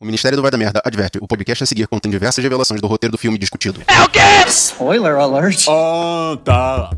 O Ministério do Vai da Merda adverte: o podcast a seguir contém diversas revelações do roteiro do filme discutido. Spoiler alert. Ah, tá.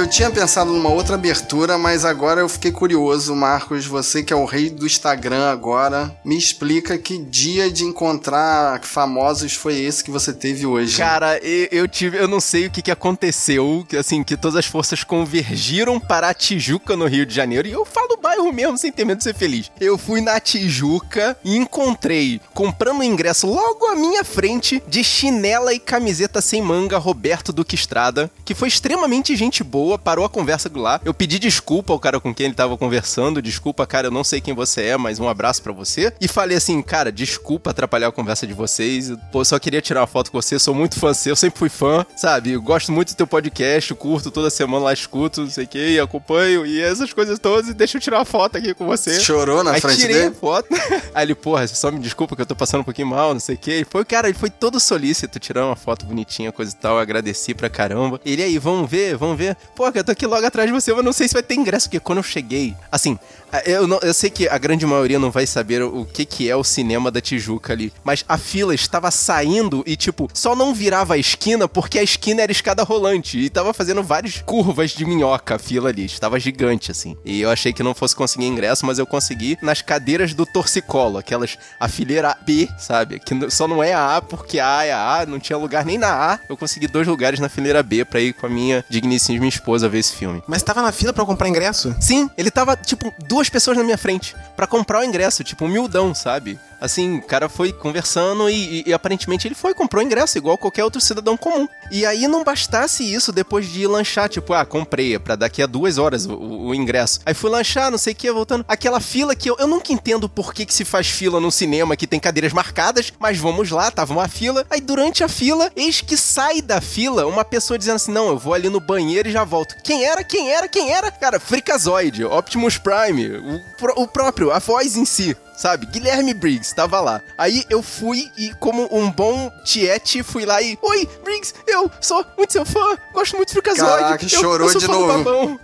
Eu tinha pensado numa outra abertura, mas agora eu fiquei curioso, Marcos. Você que é o rei do Instagram agora, me explica que dia de encontrar famosos foi esse que você teve hoje. Cara, eu, eu tive, eu não sei o que, que aconteceu, assim, que todas as forças convergiram para a Tijuca no Rio de Janeiro, e eu falo bairro mesmo, sem ter medo de ser feliz. Eu fui na Tijuca e encontrei, comprando ingresso logo à minha frente, de chinela e camiseta sem manga, Roberto Duque Estrada, que foi extremamente gente boa, parou a conversa lá. Eu pedi desculpa ao cara com quem ele tava conversando, desculpa, cara, eu não sei quem você é, mas um abraço para você. E falei assim, cara, desculpa atrapalhar a conversa de vocês, pô, só queria tirar uma foto com você, sou muito fã seu, sempre fui fã, sabe? Eu gosto muito do teu podcast, curto toda semana lá, escuto, não sei o que, acompanho, e essas coisas todas, e deixa eu tirar uma foto aqui com você. Chorou na Aí frente tirei dele? foto. Aí ele, porra, só me desculpa que eu tô passando um pouquinho mal, não sei o que. Ele foi, cara, ele foi todo solícito, tirando uma foto bonitinha, coisa e tal. Eu agradeci pra caramba. Ele aí, vamos ver, vamos ver. Pô, eu tô aqui logo atrás de você, mas não sei se vai ter ingresso, porque quando eu cheguei, assim, eu, não- eu sei que a grande maioria não vai saber o que, que é o cinema da Tijuca ali, mas a fila estava saindo e, tipo, só não virava a esquina porque a esquina era escada rolante e tava fazendo várias curvas de minhoca a fila ali, estava gigante, assim. E eu achei que não fosse conseguir ingresso, mas eu consegui nas cadeiras do torcicolo, aquelas, a fileira B, sabe? Que só não é a A porque a A é a A, não tinha lugar nem na A. Eu consegui dois lugares na fileira B pra ir com a minha digníssima esposa ver esse filme. Mas tava na fila pra eu comprar ingresso? Sim, ele tava, tipo, duas pessoas na minha frente pra comprar o ingresso, tipo, humildão, sabe? Assim, o cara foi conversando e, e- e aparentemente ele foi, comprou ingresso, igual qualquer outro cidadão comum. E aí não bastasse isso depois de lanchar, tipo, ah, comprei, é pra daqui a duas horas o, o- ingresso. Aí fui lanchar, não sei o que, voltando. Aquela fila que eu, eu nunca entendo por que, que se faz fila no cinema que tem cadeiras marcadas, mas vamos lá, tava uma fila. Aí durante a fila, eis que sai da fila uma pessoa dizendo assim: não, eu vou ali no banheiro e já volto. Quem era? Quem era? Quem era? Cara, Freakazoid, Optimus Prime, o, o próprio, a voz em si. Sabe? Guilherme Briggs tava lá. Aí eu fui e, como um bom tiete, fui lá e. Oi, Briggs, eu sou muito seu fã, gosto muito de Freakazoid. Caraca, eu, chorou eu de novo. babão."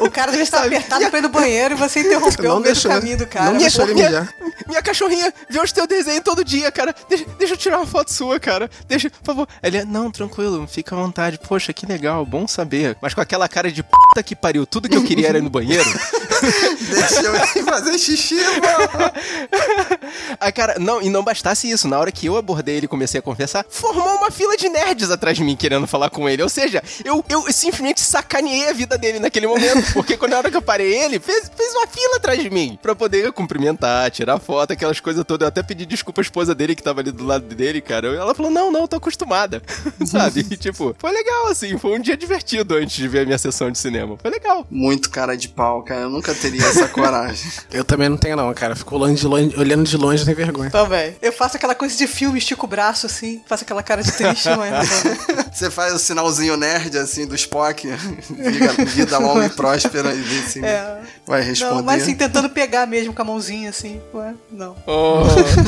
O cara deve estar apertado pra ir no banheiro e você interrompeu Não o deixou- caminho do cara. não deixou ele minha, minha cachorrinha vê os teus desenhos todo dia, cara. Deixa, deixa eu tirar uma foto sua, cara. Deixa, por favor. Ele, não, tranquilo, fica à vontade. Poxa, que legal, bom saber. Mas com aquela cara de puta que pariu, tudo que eu queria era ir no banheiro. Deixa eu ir fazer xixi, mano. Aí, cara, não, e não bastasse isso, na hora que eu abordei ele e comecei a conversar, formou uma fila de nerds atrás de mim querendo falar com ele. Ou seja, eu, eu simplesmente sacaneei a vida dele naquele momento, porque quando na hora que eu parei ele, fez, fez uma fila atrás de mim pra poder cumprimentar, tirar foto, aquelas coisas todas. Eu até pedi desculpa à esposa dele que tava ali do lado dele, cara. Ela falou: não, não, tô acostumada. Sabe? E, tipo, foi legal, assim, foi um dia divertido antes de ver a minha sessão de cinema. Foi legal. Muito cara de pau, cara. Eu nunca teria essa coragem. Eu também não tenho, não, cara. Fico olhando de longe, olhando de longe, tem vergonha. Também. Eu faço aquela coisa de filme, estico o braço assim, faço aquela cara de triste, mas. Você faz o sinalzinho nerd, assim, do Spock. Vida, vida longa e próspera e vê se É. vai responder. Não, mas assim, tentando pegar mesmo com a mãozinha assim. Ué, não. Oh,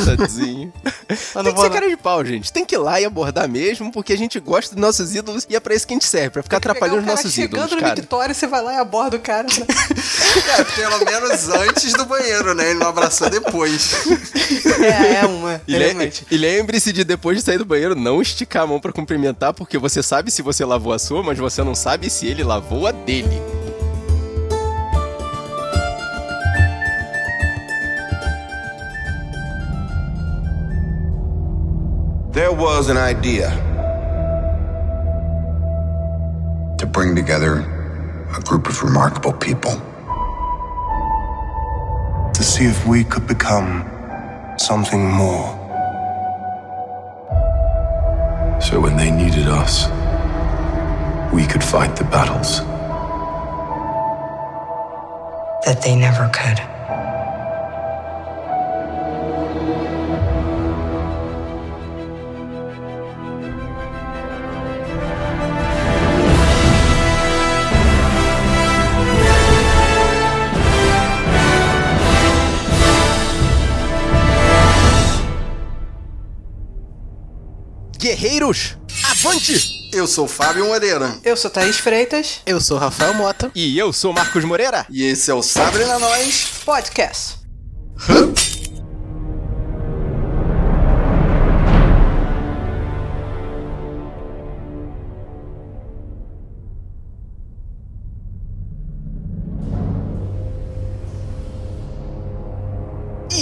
tadinho. Mas Tem que ser cara de pau, gente. Tem que ir lá e abordar mesmo, porque a gente gosta dos nossos ídolos e é pra isso que a gente serve, pra ficar atrapalhando os nossos chegando ídolos, no cara. Victória, você vai lá e aborda o cara. né? É, pelo menos antes do banheiro, né? Ele não abraçou depois. é, é uma. E, le- e lembre-se de depois de sair do banheiro não esticar a mão pra cumprimentar, porque você sabe se você lavou a sua, mas você não sabe se ele lavou a dele. There was an idea to bring together a group of remarkable people. To see if we could become something more. So when they needed us, we could fight the battles. that they never could. Guerreiros, avante! Eu sou o Fábio Moreira. Eu sou Thaís Freitas. Eu sou Rafael Mota. E eu sou Marcos Moreira. E esse é o Sabre na Nós. Podcast.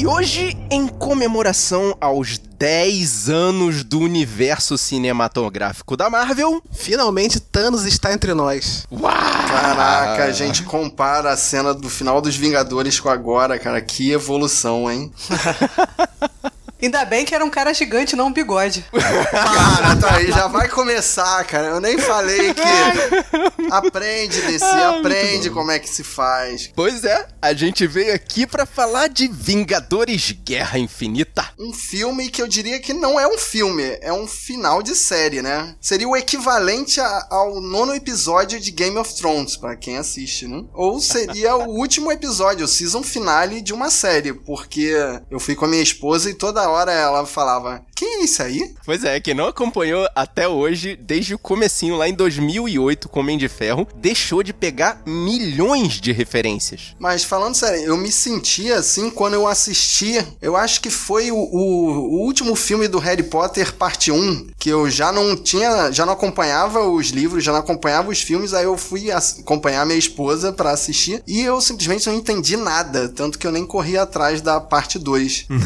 Hoje, em comemoração aos 10 anos do universo cinematográfico da Marvel. Finalmente Thanos está entre nós. Uau! Caraca, a gente compara a cena do final dos Vingadores com agora, cara. Que evolução, hein? Ainda bem que era um cara gigante, não um bigode. Cara, tá aí, já vai começar, cara. Eu nem falei que. Aprende, DC, aprende como é que se faz. Pois é, a gente veio aqui pra falar de Vingadores Guerra Infinita. Um filme que eu diria que não é um filme, é um final de série, né? Seria o equivalente a- ao nono episódio de Game of Thrones, pra quem assiste, né? Ou seria o último episódio, o season finale de uma série, porque eu fui com a minha esposa e toda hora ela falava: Quem é isso aí? Pois é, quem não acompanhou até hoje, desde o comecinho lá em 2008 com Homem de Ferro, deixou de pegar milhões de referências. Mas falando sério, eu me senti assim quando eu assisti. Eu acho que foi o, o- o último filme do Harry Potter, parte 1, que eu já não tinha, já não acompanhava os livros, já não acompanhava os filmes, aí eu fui acompanhar minha esposa pra assistir e eu simplesmente não entendi nada, tanto que eu nem corri atrás da parte 2.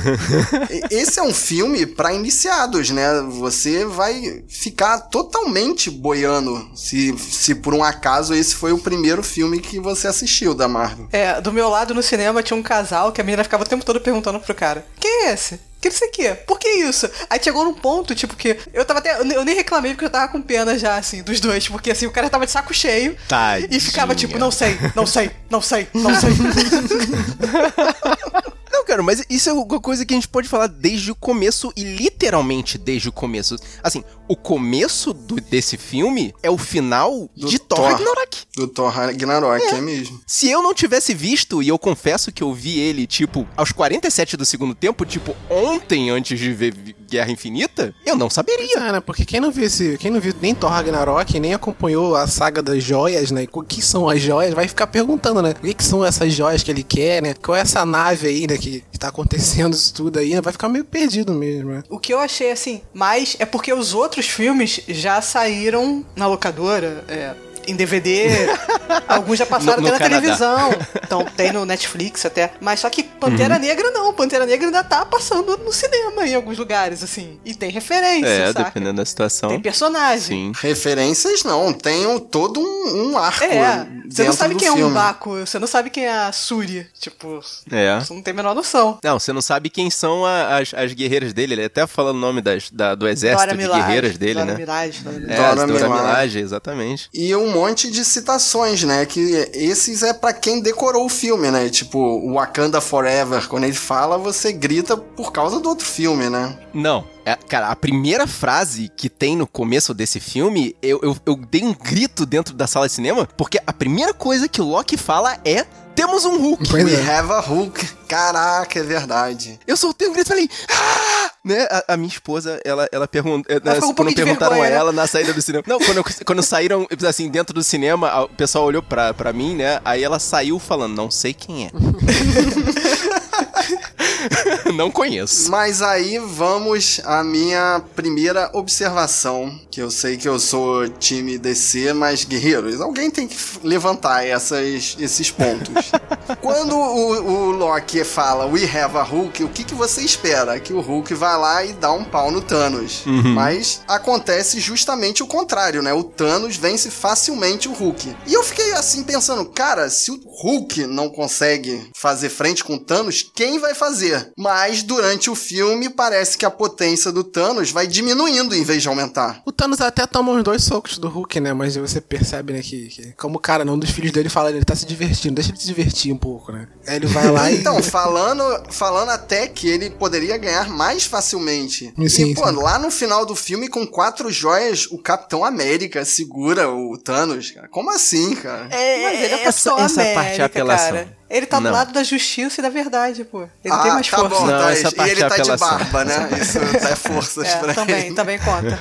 E- Esse é um filme pra iniciados, né? Você vai ficar totalmente boiando se, se por um acaso esse foi o primeiro filme que você assistiu da Marvel. É, do meu lado no cinema tinha um casal que a menina ficava o tempo todo perguntando pro cara: Quem é esse? Que não sei o quê? Por que isso? Aí chegou num ponto, tipo, que eu tava até. Eu ne- eu nem reclamei porque eu tava com pena já, assim, dos dois. Porque assim, o cara tava de saco cheio. Tadinha. E ficava tipo, não sei, não sei, não sei, não sei. Não, cara, mas isso é uma coisa que a gente pode falar desde o começo e literalmente desde o começo. Assim, o começo do- desse filme é o final Do de Thor, Thor. Ragnarok. Do Thor Ragnarok, é, mesmo. Se eu não tivesse visto, e eu confesso que eu vi ele, tipo, aos 47 do segundo tempo, tipo, ontem antes de ver Guerra Infinita, eu não saberia. Ah, né? Porque quem não viu esse, quem não viu nem Thor Ragnarok, nem acompanhou a saga das joias, né? O que são as joias, vai ficar perguntando, né? O que, que são essas joias que ele quer, né? Qual é essa nave aí, né? Que tá acontecendo isso tudo aí, né? Vai ficar meio perdido mesmo, né? O que eu achei assim, mais é porque os outros filmes já saíram na locadora, é, em DVD, alguns já passaram No- no até na Canadá. televisão. Então tem no Netflix até. Mas só que Pantera Negra não, Pantera Negra ainda tá passando no cinema em alguns lugares, assim. E tem referência, É, saca? dependendo da situação. Tem personagem. Sim. Referências não, tem um- todo um, um arco. É, você não sabe quem é um filme. Baco, você não sabe quem é a Suri. Tipo, É. você não tem a menor noção. Não, você não sabe quem são a- as, as guerreiras dele. Ele até fala o nome das, da- do exército Dora de guerreiras dele, Dora né? Dora Milaje. É, Dora exatamente. E um monte de citações, né? Que esses é pra quem decorou o filme, né? Tipo, o Wakanda Forever, quando ele fala, você grita por causa do outro filme, né? Não. É, cara, a primeira frase que tem no começo desse filme, eu, eu, eu dei um grito dentro da sala de cinema, porque a primeira coisa que o Loki fala é: temos um Hulk. Pois We é. have a Hulk. Caraca, é verdade. Eu soltei um grito e falei, ah! Né? A, a minha esposa, ela, ela perguntou. ficou um quando perguntaram vergonha, a né? ela na saída do cinema. Não, quando, quando saíram, assim, dentro do cinema, a- o pessoal olhou pra, pra mim, né? Aí ela saiu falando, não sei quem é. não conheço. Mas aí vamos à minha primeira observação, que eu sei que eu sou time DC, mas guerreiros, alguém tem que levantar essas, esses pontos. Quando o, o Loki fala We have a Hulk, o que, que você espera? Que o Hulk vai lá e dá um pau no Thanos. Mas acontece justamente o contrário, né? O Thanos vence facilmente o Hulk. E eu fiquei assim pensando, cara, se o Hulk não consegue fazer frente com o Thanos, quem vai fazer? Mas durante o filme parece que a potência do Thanos vai diminuindo em vez de aumentar. O Thanos até toma uns dois socos do Hulk, né? Mas você percebe, né, que, que como o cara, não um dos filhos dele fala, ele tá se divertindo, deixa ele se divertir um pouco, né? Aí ele vai lá e. Então, falando, falando até que ele poderia ganhar mais facilmente. Sim, e, pô, sim. lá no final do filme, com quatro joias, o Capitão América segura o Thanos, cara. Como assim, cara? É, Mas ele é essa, Capitão essa parte é América, apelação. cara. Ele tá do Não. lado da justiça e da verdade, pô. Ele ah, tem mais tá força. bom, Não, Thaís. essa E parte ele é tá de apelação. barba, né? Isso dá forças É, pra também, ele. também conta.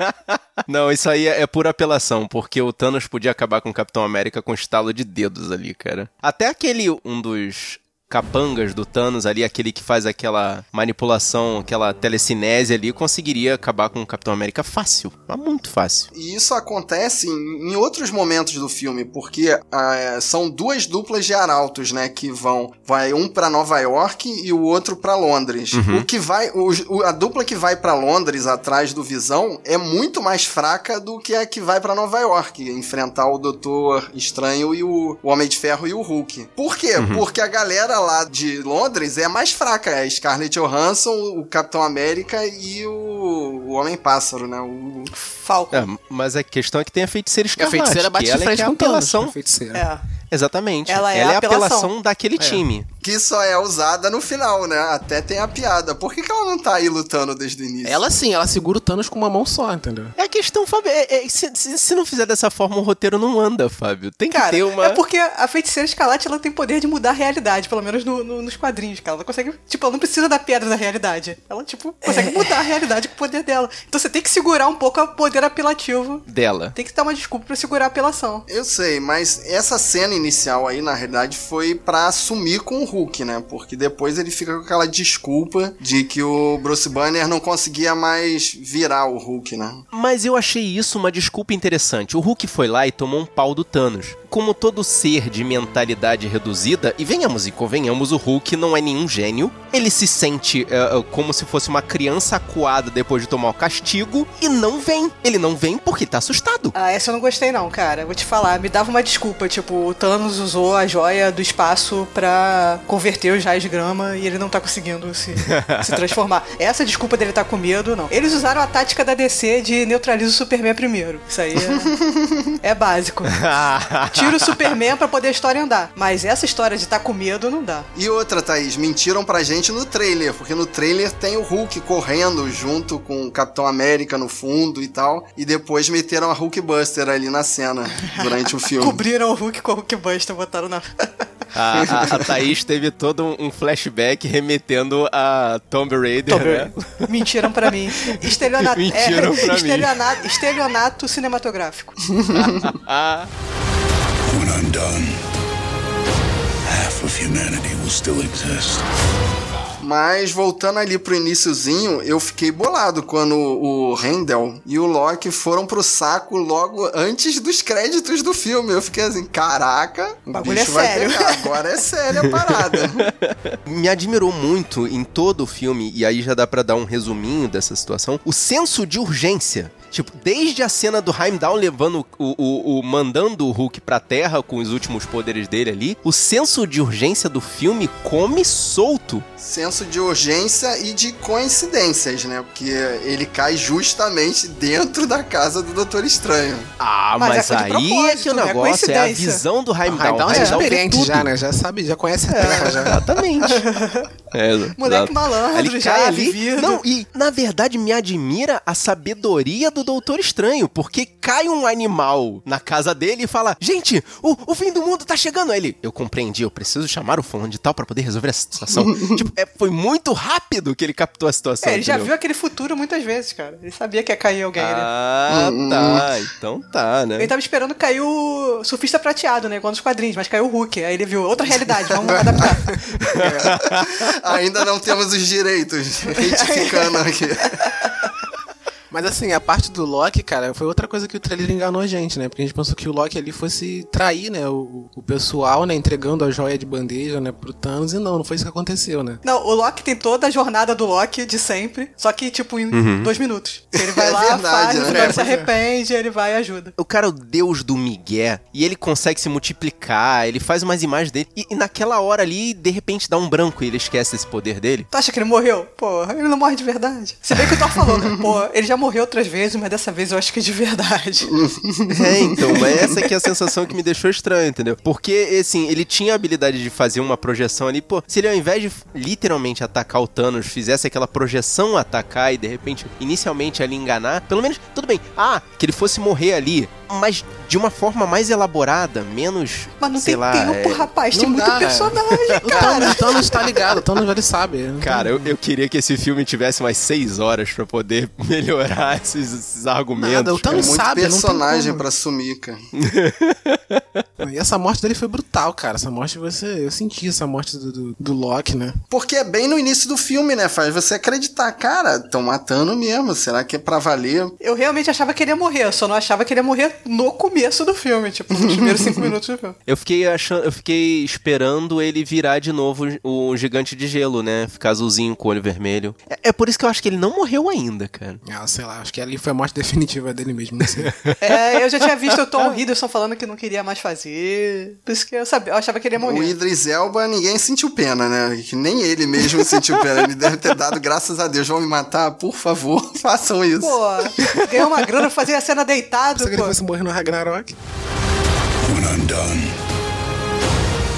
Não, isso aí é, é pura apelação, porque o Thanos podia acabar com o Capitão América com um estalo de dedos ali, cara. Até aquele, um dos capangas do Thanos ali, aquele que faz aquela manipulação, aquela telecinese ali, conseguiria acabar com o Capitão América fácil, mas muito fácil. E isso acontece em, em outros momentos do filme, porque ah, são duas duplas de arautos, né, que vão, vai um pra Nova York e o outro pra Londres. O que vai, o- a dupla que vai pra Londres atrás do Visão é muito mais fraca do que a que vai pra Nova York enfrentar o Doutor Estranho e o, o Homem de Ferro e o Hulk. Por quê? Porque a galera lá de Londres é mais fraca, é a Scarlett Johansson, o Capitão América e o, o Homem Pássaro, né? O, Falco. É, mas a questão é que tem a feiticeira A escarlate. feiticeira bate de é frente que é a com apelação. a feiticeira. É. Exatamente. Ela é ela a é a apelação. apelação daquele time. que só é usada no final, né? Até tem a piada. Por que, que ela não tá aí lutando desde o início? Ela sim, ela segura o Thanos com uma mão só, entendeu? É a questão, Fábio. é- é- se, se- se não fizer dessa forma, o roteiro não anda, Fábio. Tem que Cara, ter uma. é porque a feiticeira escarlate ela tem poder de mudar a realidade, pelo menos no- no- nos quadrinhos, cara. Ela consegue, tipo, ela não precisa da pedra da realidade. Ela, tipo, consegue mudar a realidade com o poder dela. Então você tem que segurar um pouco o poder apelativo. Dela. Tem que dar uma desculpa pra segurar a apelação. Eu sei, mas essa cena inicial aí, na realidade, foi pra assumir com o Hulk, né? Porque depois ele fica com aquela desculpa de que o Bruce Banner não conseguia mais virar o Hulk, né? Mas eu achei isso uma desculpa interessante. O Hulk foi lá e tomou um pau do Thanos. Como todo ser de mentalidade reduzida, e venhamos e convenhamos, o Hulk não é nenhum gênio. Ele se sente é, como se fosse uma criança acuada depois de tomar o castigo e não vem. Ele não vem porque tá assustado. Ah, essa eu não gostei não, cara. Vou te falar, me dava uma desculpa. Tipo, o Thanos usou a joia do espaço pra converter os raios de grama e ele não tá conseguindo se, se transformar. Essa desculpa dele tá com medo, não. Eles usaram a tática da DC de neutraliza o Superman primeiro. Isso aí é, é básico. Tira o Superman pra poder a história andar. Mas essa história de tá com medo não dá. E outra, Thaís, mentiram pra gente no trailer, porque no trailer tem o Hulk correndo junto com o Capitão América no fundo e tal, e depois meteram a Hulk Buster ali na cena durante o filme. Cobriram o Hulk com o Hulk Buster, botaram na. A, a, a Thaís teve todo um- flashback remetendo a Tomb Raider, né? Mentiram pra mim. Estelionato, Mentiram pra mim. estelionato, estelionato cinematográfico. Ah, When I'm done, half of humanity will still exist. Mas voltando ali pro iniciozinho, eu fiquei bolado quando o Rendel e o Loki foram pro saco logo antes dos créditos do filme. Eu fiquei assim, caraca, o Bagulho bicho é vai sério. pegar. Agora é séria a parada. me admirou muito em todo o filme, e aí já dá pra dar um resuminho dessa situação, o senso de urgência. Tipo, desde a cena do Heimdall levando o, o, o- mandando o Hulk pra terra com os últimos poderes dele ali, o senso de urgência do filme come solto. Senso de urgência e de coincidências, né? Porque ele cai justamente dentro da casa do Doutor Estranho. Ah, Mas mas, é aí é que o não é negócio é a coincidência. visão do O Heimdall. Raidal é Heimdall vê experiente tudo. já, né? Já sabe, já conhece a terra já. Exatamente. É, Moleque exato. malandro, Ele já cai ali. vivido. Não, e na verdade me admira a sabedoria do Doutor Estranho, porque cai um animal na casa dele e fala: Gente, o, o fim do mundo tá chegando. Aí ele, eu compreendi, eu preciso chamar o fulano de tal pra poder resolver essa situação. tipo, é, foi muito rápido que ele captou a situação. É, ele já entendeu? viu aquele futuro muitas vezes, cara. Ele sabia que ia cair alguém ali. Ah, tá. Então tá, né? Ele tava esperando cair o surfista prateado, né? Igual nos quadrinhos, mas caiu o Hulk. Aí ele viu outra realidade, vamos adaptar. Ainda não temos os direitos. Retificando aqui. Mas assim, a parte do Loki, cara, foi outra coisa que o trailer enganou a gente, né? Porque a gente pensou que o Loki ali fosse trair, né? O, o pessoal, né? Entregando a joia de bandeja, né? Pro Thanos. E não, não foi isso que aconteceu, né? Não, o Loki tem toda a jornada do Loki de sempre, só que, tipo, em dois minutos. Ele vai É lá, verdade, faz, né? ele se arrepende, ele vai e ajuda. O cara é o deus do migué e ele consegue se multiplicar, ele faz umas imagens dele e, e naquela hora ali, de repente dá um branco e ele esquece esse poder dele. Tu acha que ele morreu? Pô, ele não morre de verdade. Se bem que o Thor falou, pô, ele já morreu outras vezes, mas dessa vez eu acho que é de verdade. É, então, mas essa aqui é a sensação que me deixou estranho, entendeu? Porque, assim, ele tinha a habilidade de fazer uma projeção ali, pô, se ele ao invés de literalmente atacar o Thanos, fizesse aquela projeção atacar e de repente, inicialmente ali enganar, pelo menos, tudo bem, ah, que ele fosse morrer ali, mas de uma forma mais elaborada, menos. Mas não sei tem lá, tempo, é- rapaz. Tem Não muito dá, é. personagem, O cara. Thanos, o Thanos tá ligado, o Thanos ele sabe. Cara, eu, eu queria que esse filme tivesse mais seis horas pra poder melhorar esses, esses argumentos. Nada, o. É Thanos muito sabe, tem personagem como. pra sumir, cara. E essa morte dele foi brutal, cara. Essa morte você. Eu senti essa morte do, do, do Loki, né? Porque é bem no início do filme, né? Faz você acreditar, cara, estão matando mesmo. Será que é pra valer? Eu realmente achava que ele ia morrer, eu só não achava que ele ia morrer no começo do filme, tipo, nos primeiros cinco minutos do filme. Eu fiquei achando, eu fiquei esperando ele virar de novo o gigante de gelo, né? Ficar azulzinho com o olho vermelho. É, é por isso que eu acho que ele não morreu ainda, cara. Ah, sei lá, acho que ali foi a morte definitiva dele mesmo, não sei. É, eu já tinha visto o Tom Hiddleston falando que não queria mais fazer. Por isso que eu sabia, eu achava que ele ia O morrer. Idris Elba, ninguém sentiu pena, né? Que nem ele mesmo sentiu pena. Ele deve ter dado, graças a Deus, vão me matar, por favor, façam isso. Pô, ganhou uma grana fazer a cena deitado, pô. Fosse morrer no Ragnarok. When I'm done,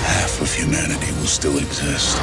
half of humanity will still exist.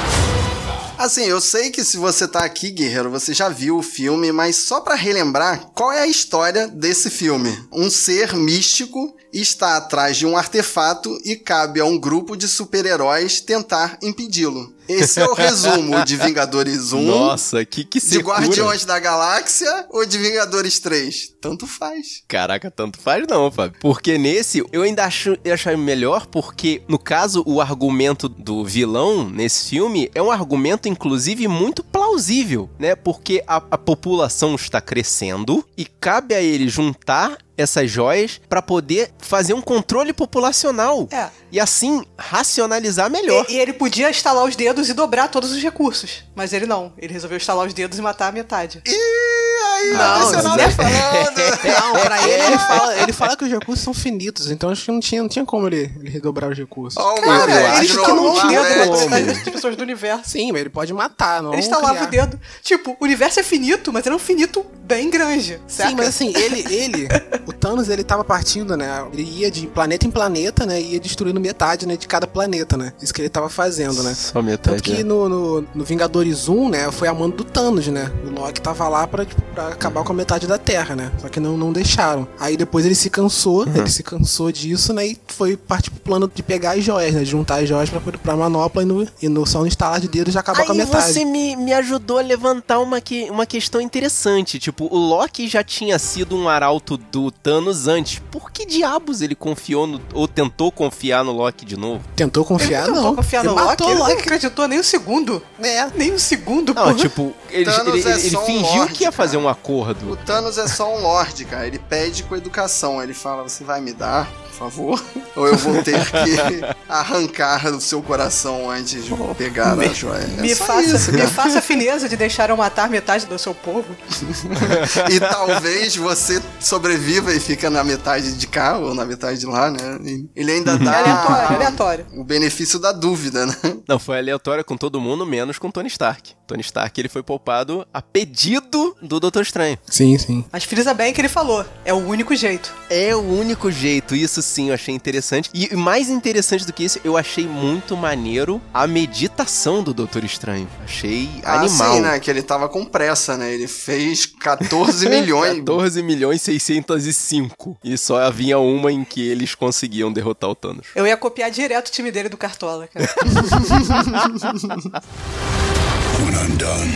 Assim, eu sei que se você tá aqui, guerreiro, você já viu o filme, mas só pra relembrar, qual é a história desse filme? Um ser místico está atrás de um artefato e cabe a um grupo de super-heróis tentar impedi-lo. Esse é o resumo de Vingadores 1, Nossa, que que de secura. Guardiões da Galáxia ou de Vingadores 3. Tanto faz. Caraca, tanto faz não, Fábio. Porque nesse, eu ainda acho, eu melhor porque, no caso, o argumento do vilão nesse filme é um argumento, inclusive, muito plausível, né? Porque a, a população está crescendo e cabe a ele juntar essas joias pra poder fazer um controle populacional. É. E assim, racionalizar melhor. E, e ele podia estalar os dedos e dobrar todos os recursos. Mas ele não. Ele resolveu estalar os dedos e matar a metade. E aí, Não, adicional Zé. falando. Não, pra ele, ele fala, ele fala que os recursos são finitos, então acho que não tinha, não tinha como ele, ele redobrar os recursos. Ó, o Cara, Marvel, ele de que não tinha. X-Men. das pessoas do universo. Sim, mas ele pode matar, não Ele estalava criar. o dedo. Tipo, o universo é finito, mas era um finito bem grande. Certo? Sim, mas assim, ele, ele, o Thanos, ele tava partindo, né? Ele ia de planeta em planeta, né? E ia destruindo metade, né, de cada planeta, né? Isso que ele tava fazendo, né? Só metade. Tanto que no, no, no Vingadores 1, né, foi a mando do Thanos, né? O Loki tava lá pra, tipo, pra acabar com a metade da Terra, né? Só que não, não deixaram. Aí depois ele se cansou, ele se cansou disso, né? E foi partir pro plano de pegar as joias, né? De juntar as joias pra, poder- pra manopla e, no, e no, só no instalar de dedos já acabar com a Aí metade. você me, me ajudou a levantar uma, que, uma questão interessante. Tipo, o Loki já tinha sido um arauto do Thanos antes. Por que diabos ele confiou no, ou tentou confiar no Loki de novo? Tentou confiar, Ele não. tentou confiar ele no matou Loki, ele o não Loki. acreditou nem um segundo. É. Nem um segundo, Não, porra. tipo, ele, ele, é ele um fingiu lorde, que ia fazer cara. um O acordo. Thanos é só um lorde, cara. Ele pede com educação. Ele fala: Você vai me dar, favor? Ou eu vou ter que arrancar do seu coração antes de pegar a joia? É me, só faça, isso, me faça a fineza de deixar eu matar metade do seu povo. E talvez você sobreviva e fica na metade de cá ou na metade de lá, né? E Ele ainda É dá aleatório, aleatório. o benefício da dúvida, né? Não, foi aleatória com todo mundo, menos com Tony Stark. Tony Stark ele foi poupado a pedido do Doutor Estranho. Sim, sim. Mas frisa bem que ele falou. É o único jeito. É o único jeito, isso sim eu achei interessante. E mais interessante do que isso, eu achei muito maneiro a meditação do Doutor Estranho. Achei animal. Ah, sim, né? Que ele tava com pressa, né? Ele fez 14 milhões. 14 milhões 605. E só havia uma em que eles conseguiam derrotar o Thanos. Eu ia copiar direto o time dele do Cartola, cara. When I'm done,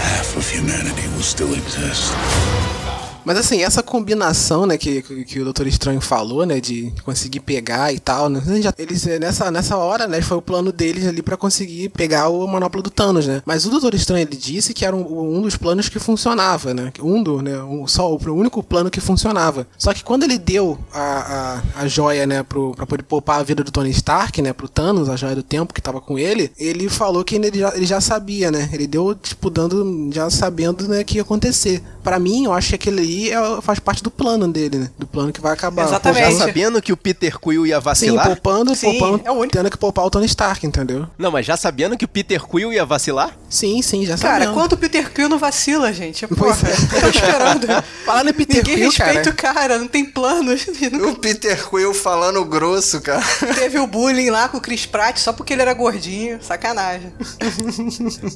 half of humanity will still exist. Mas assim, essa combinação, né, que, que, o Doutor Estranho falou, né, de conseguir pegar e tal, né, eles, eh, nessa, nessa hora, né, foi o plano deles ali pra conseguir pegar o manopla do Thanos, né. Mas o Doutor Estranho, ele disse que era um, um dos planos que funcionava, né, um do, né, um, só o único plano que funcionava. Só que quando ele deu a, a, a joia, né, pro, pra poder poupar a vida do Tony Stark, né, pro Thanos, a joia do tempo que tava com ele, ele falou que ele já, ele já sabia, né, ele deu, tipo, dando, já sabendo, né, que ia acontecer. Pra mim, eu acho que aquele aí é- faz parte do plano dele, né? Do plano que vai acabar. Exatamente. Já sabendo que o Peter Quill ia Sim, vacilar? poupando, Sim, poupando, é o único. tendo que poupar o Tony Stark, entendeu? Não, mas já sabendo que o Peter Quill ia vacilar? Sim, sim, já Cara, sabemos. quando o Peter Quill não vacila, gente? Pois Porra, é. tô esperando. Falando em Peter Ninguém Quill, respeita cara. o cara, não tem planos. O Peter Quill falando grosso, cara. Teve o bullying lá com o Chris Pratt só porque ele era gordinho. Sacanagem.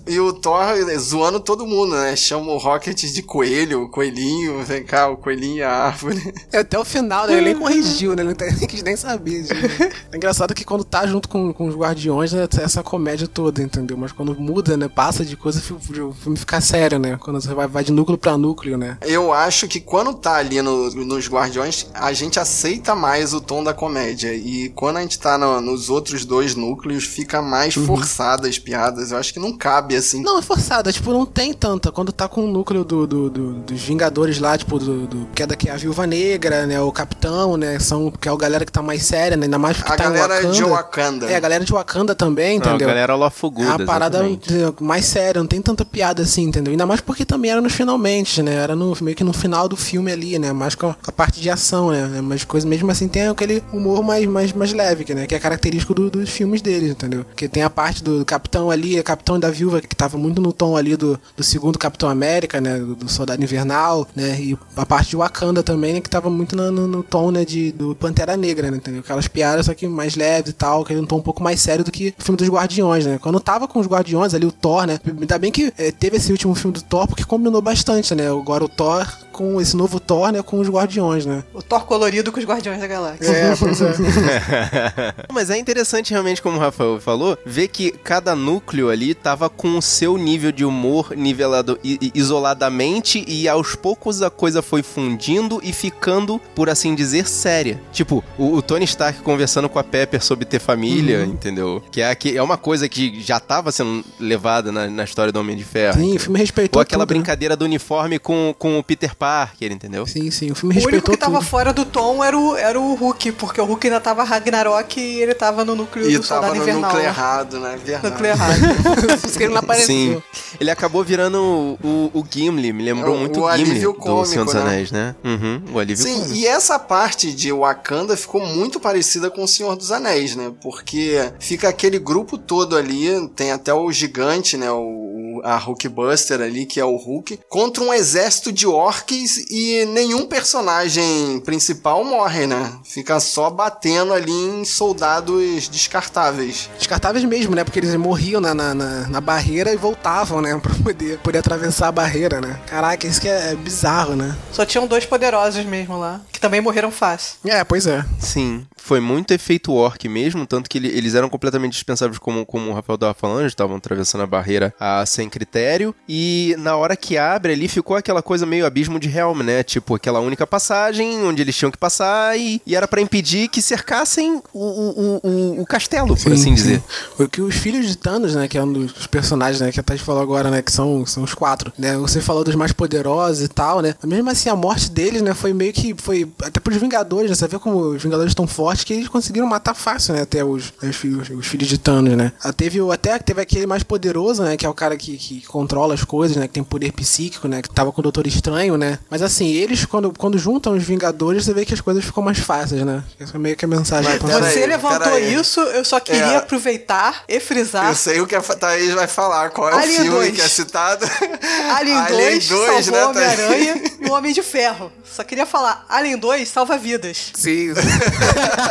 E o Thor zoando todo mundo, né? Chama o Rocket de coelho, coelhinho, vem cá, o coelhinho e a árvore. É, Até o final, né? Ele nem corrigiu, né? Não tem- nem quis nem saber. gente. É engraçado que quando tá junto com, com os Guardiões, né, essa comédia toda, entendeu? Mas quando muda, né? Passa de coisa, o o filme fica sério, né? Quando você vai, vai de núcleo pra núcleo, né? Eu acho que quando tá ali no- nos Guardiões, a gente aceita mais o tom da comédia. E quando a gente tá no- nos outros dois núcleos, fica mais forçada as piadas. Eu acho que não cabe assim. Não, é forçada, tipo, não tem tanta. Quando tá com o núcleo do, do- do- dos Vingadores lá, tipo, do, do que é daqui a Viúva Negra, né? O Capitão, né? São, que é a galera que tá mais séria, né? Ainda mais porque A tá galera Wakanda. de Wakanda. É, a galera de Wakanda também, Não, a entendeu? galera Lofuguda, É uma parada exatamente. Mais séria, não tem tanta piada assim, entendeu? Ainda mais porque também era nos finalmente, né? Era no, meio que no final do filme ali, né? Mais com a, com a parte de ação, né? Mas coisa mesmo assim tem aquele humor mais, mais, mais leve, que, né? Que é característico do- dos filmes deles, entendeu? Porque tem a parte do Capitão ali, o Capitão da Viúva, que tava muito no tom ali do, do segundo Capitão América, né? Do, do Soldado Invernal, né? E a parte de Wakanda também, né? Que tava muito no, no, no tom, né? De, do Pantera Negra, né? Entendeu? Aquelas piadas, só que mais leves e tal, que é um tom um pouco mais sério do que o filme dos Guardiões, né? Quando tava com os Guardiões ali, o Thor, né? Ainda bem que eh, teve esse último filme do Thor, porque combinou bastante, né? Agora o Thor com esse novo Thor, né? Com os Guardiões, né? O Thor colorido com os Guardiões da Galáxia. É, pois é. Mas é interessante realmente, como o Rafael falou, ver que cada núcleo ali tava com o seu nível de humor nivelado isoladamente e aos poucos a coisa foi fundindo e ficando, por assim dizer, séria. Tipo, o, o Tony Stark conversando com a Pepper sobre ter família, entendeu? Que é, aqui- é uma coisa que já tava sendo levada na, na história do Homem de Ferro. Sim, o filme respeitou Ou aquela tudo, né? brincadeira do uniforme com, com o Peter Parker, entendeu? Sim, sim, o filme O único respeitou que tava tudo. fora do tom era o, era o Hulk, porque o Hulk ainda tava Ragnarok e ele tava no núcleo E do tava Soldado no Invernal. núcleo lá. errado, né? Verdade. Núcleo errado. Por isso que ele não apareceu. Sim. Ele acabou virando o, o, o Gimli, me lembrou É o- muito o o Gimli do Senhor dos né? Anéis, né? Uhum, o alívio Sim, cômico. e essa parte de Wakanda ficou muito parecida com o Senhor dos Anéis, né? Porque fica aquele grupo todo ali, tem até o gigante, né? O, a Hulkbuster ali, que é o Hulk, contra um exército de orcs e nenhum personagem principal morre, né? Fica só batendo ali em soldados descartáveis. Descartáveis mesmo, né? Porque eles morriam na, na, na- na barreira e voltavam, né? Pra poder, poder atravessar a barreira, né? Caraca, isso que é bizarro, né? Só tinham dois poderosos mesmo lá, que também morreram fácil. É, pois é. Sim, foi muito efeito orc mesmo, tanto que ele- eles eram completamente dispensáveis, como, como o Rafael tava falando, eles estavam atravessando a barreira ah, sem critério, e na hora que abre ali ficou aquela coisa meio abismo de Helm, né? Tipo, aquela única passagem onde eles tinham que passar e, e era pra impedir que cercassem o, o, o, o castelo, por assim dizer. O que os filhos de Thanos, né, que é um dos personagens, né, que a Tati falou agora, né, que são, são os quatro, né, você falou dos mais poderosos e tal, né, mas mesmo assim a morte deles, né, foi meio que, foi até pros Vingadores, né, você vê como os Vingadores estão fortes que eles conseguiram matar fácil, né, até os, os, filhos, os filhos de Thanos, né. Ah, Teve, até teve aquele mais poderoso, né, que é o cara que, que controla as coisas, né, que tem poder psíquico, né, que tava com o Doutor Estranho, né, mas assim, eles, quando, quando juntam os Vingadores, você vê que as coisas ficam mais fáceis, né, essa é meio que a mensagem. Mas Você aí, levantou aí. isso, eu só queria É. aproveitar e frisar. Eu sei o que a Thaís vai falar, qual é Alien o filme 2. que é citado. Alien 2, salvou né, Thaís? Homem-Aranha e o Homem de Ferro. Só queria falar, Alien 2 salva vidas. Sim.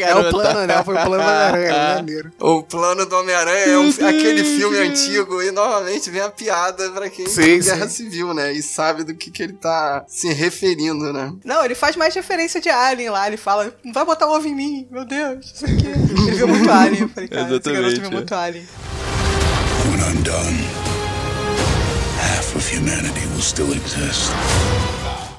é o plano, né? Foi o plano da aranha, maneiro. O plano do Homem-Aranha é um- aquele filme antigo e novamente vem a piada pra quem Sim, Guerra sim. Civil, né? E sabe do que, que ele tá se referindo, né? Não, ele faz mais referência de Alien lá. Ele fala, não vai botar ovo em mim, meu Deus. Isso aqui. Ele viu muito Alien. Eu falei, cara, esse garoto Exatamente, viu é. muito Alien. When I'm done, half of humanity will still exist.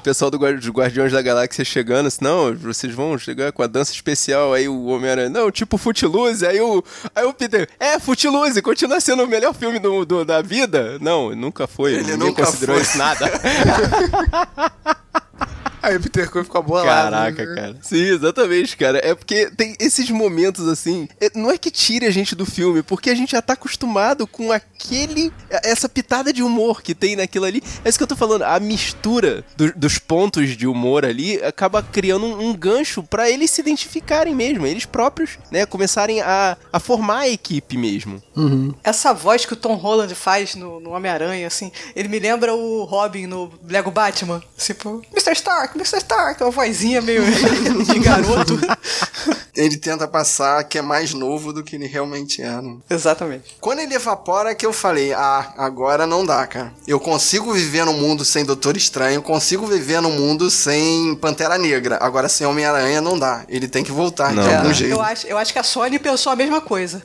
Pessoal do Guardiões da Galáxia chegando, assim, não, vocês vão chegar com a dança especial, aí o Homem-Aranha, não, tipo Footloose, aí o, aí o Peter, é, Footloose, continua sendo o melhor filme do, do- da vida? Não, nunca foi, Ele nunca considerou foi. isso nada. Aí o Peter Quill ficou bolado. Caraca, né? cara. Sim, exatamente, cara. É porque tem esses momentos assim. é- Não é que tire a gente do filme, porque a gente já tá acostumado com aquele. Essa pitada de humor que tem naquilo ali. É isso que eu tô falando. A mistura do- dos pontos de humor ali acaba criando um, um gancho pra eles se identificarem mesmo. Eles próprios, né? Começarem a, a formar a equipe mesmo. Essa voz que o Tom Holland faz no, no Homem-Aranha, assim, ele me lembra o Robin no Lego Batman. Tipo, Mr. Stark, Mr. Stark, uma vozinha meio de garoto. Ele tenta passar que é mais novo do que ele realmente é, né? Exatamente. Quando ele evapora é que eu falei, ah, agora não dá, cara. Eu consigo viver num mundo sem Doutor Estranho, consigo viver num mundo sem Pantera Negra. Agora sem Homem-Aranha não dá. Ele tem que voltar Não de algum jeito. Eu acho, eu acho que a Sony pensou a mesma coisa.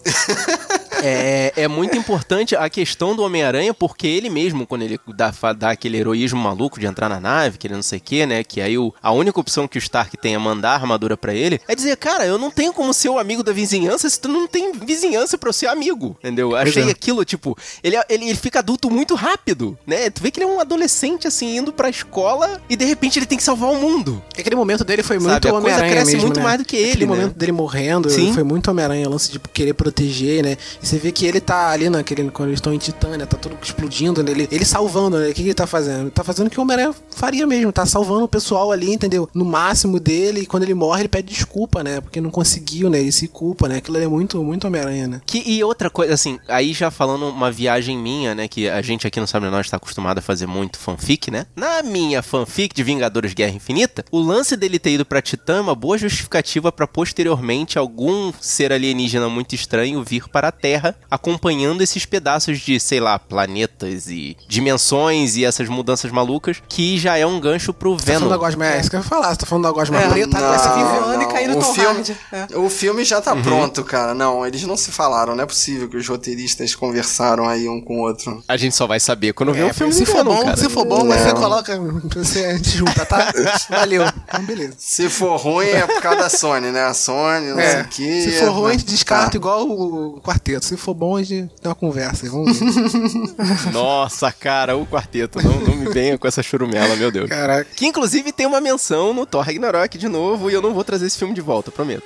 É, é muito importante a questão do Homem-Aranha, porque ele mesmo, quando ele dá, dá aquele heroísmo maluco de entrar na nave, que ele não sei o que, né? Que aí o, a única opção que o Stark tem é mandar a armadura pra ele, é dizer, cara, eu não tenho como ser o amigo da vizinhança se tu não tem vizinhança pra eu ser amigo, entendeu? Achei é. aquilo, tipo, ele, ele, ele fica adulto muito rápido, né? Tu vê que ele é um adolescente, assim, indo pra escola e de repente ele tem que salvar o mundo. Aquele momento dele foi Sabe, muito a coisa cresce mesmo, muito né? mais do que ele, Aquele né? momento dele morrendo Sim. foi muito Homem-Aranha, o lance de querer proteger, né? E você vê que ele tá ali naquele, quando eles estão em Titânia, tá tudo explodindo, né? Ele, ele salvando, né? O que, que ele tá fazendo? Ele tá fazendo o que o Homem-Aranha faria mesmo, tá salvando o pessoal ali, entendeu? No máximo dele, e quando ele morre, ele pede desculpa, né? Porque não conseguiu, né? Ele se culpa, né? Aquilo ali é muito, muito Homem-Aranha, né? Que, e outra coisa, assim, aí já falando uma viagem minha, né? Que a gente aqui no Sabe Nós está acostumado a fazer muito fanfic, né? Na minha fanfic de Vingadores Guerra Infinita, o lance dele ter ido pra Titã é uma boa justificativa pra posteriormente algum ser alienígena muito estranho vir para a Terra, acompanhando esses pedaços de, sei lá, planetas e dimensões e essas mudanças malucas, que já é um gancho pro tá Venom. Da Gosma, é isso que eu ia falar, você tá falando da Gosma É, preta, não, essa não. vive- Viviane cair no o Tom filme, Hardy, é. o filme já Uhum. tá pronto, cara. Não, eles não se falaram. Não é possível que os roteiristas conversaram aí um com o outro. A gente só vai saber quando ver É, o filme se for bom, cara. se for bom, Não. você coloca, você junta, tá? Valeu. Então, beleza. Se for ruim é por causa da Sony, né? A Sony, não sei É, o que. se for ruim, a gente descarta Tá. igual o quarteto. Se for bom, a gente tem uma conversa. Vamos ver. Nossa, cara, o quarteto. Não, não me venha com essa churumela, meu Deus. Caraca. Que inclusive tem uma menção no Thor Ragnarok de novo, e eu não vou trazer esse filme de volta, prometo.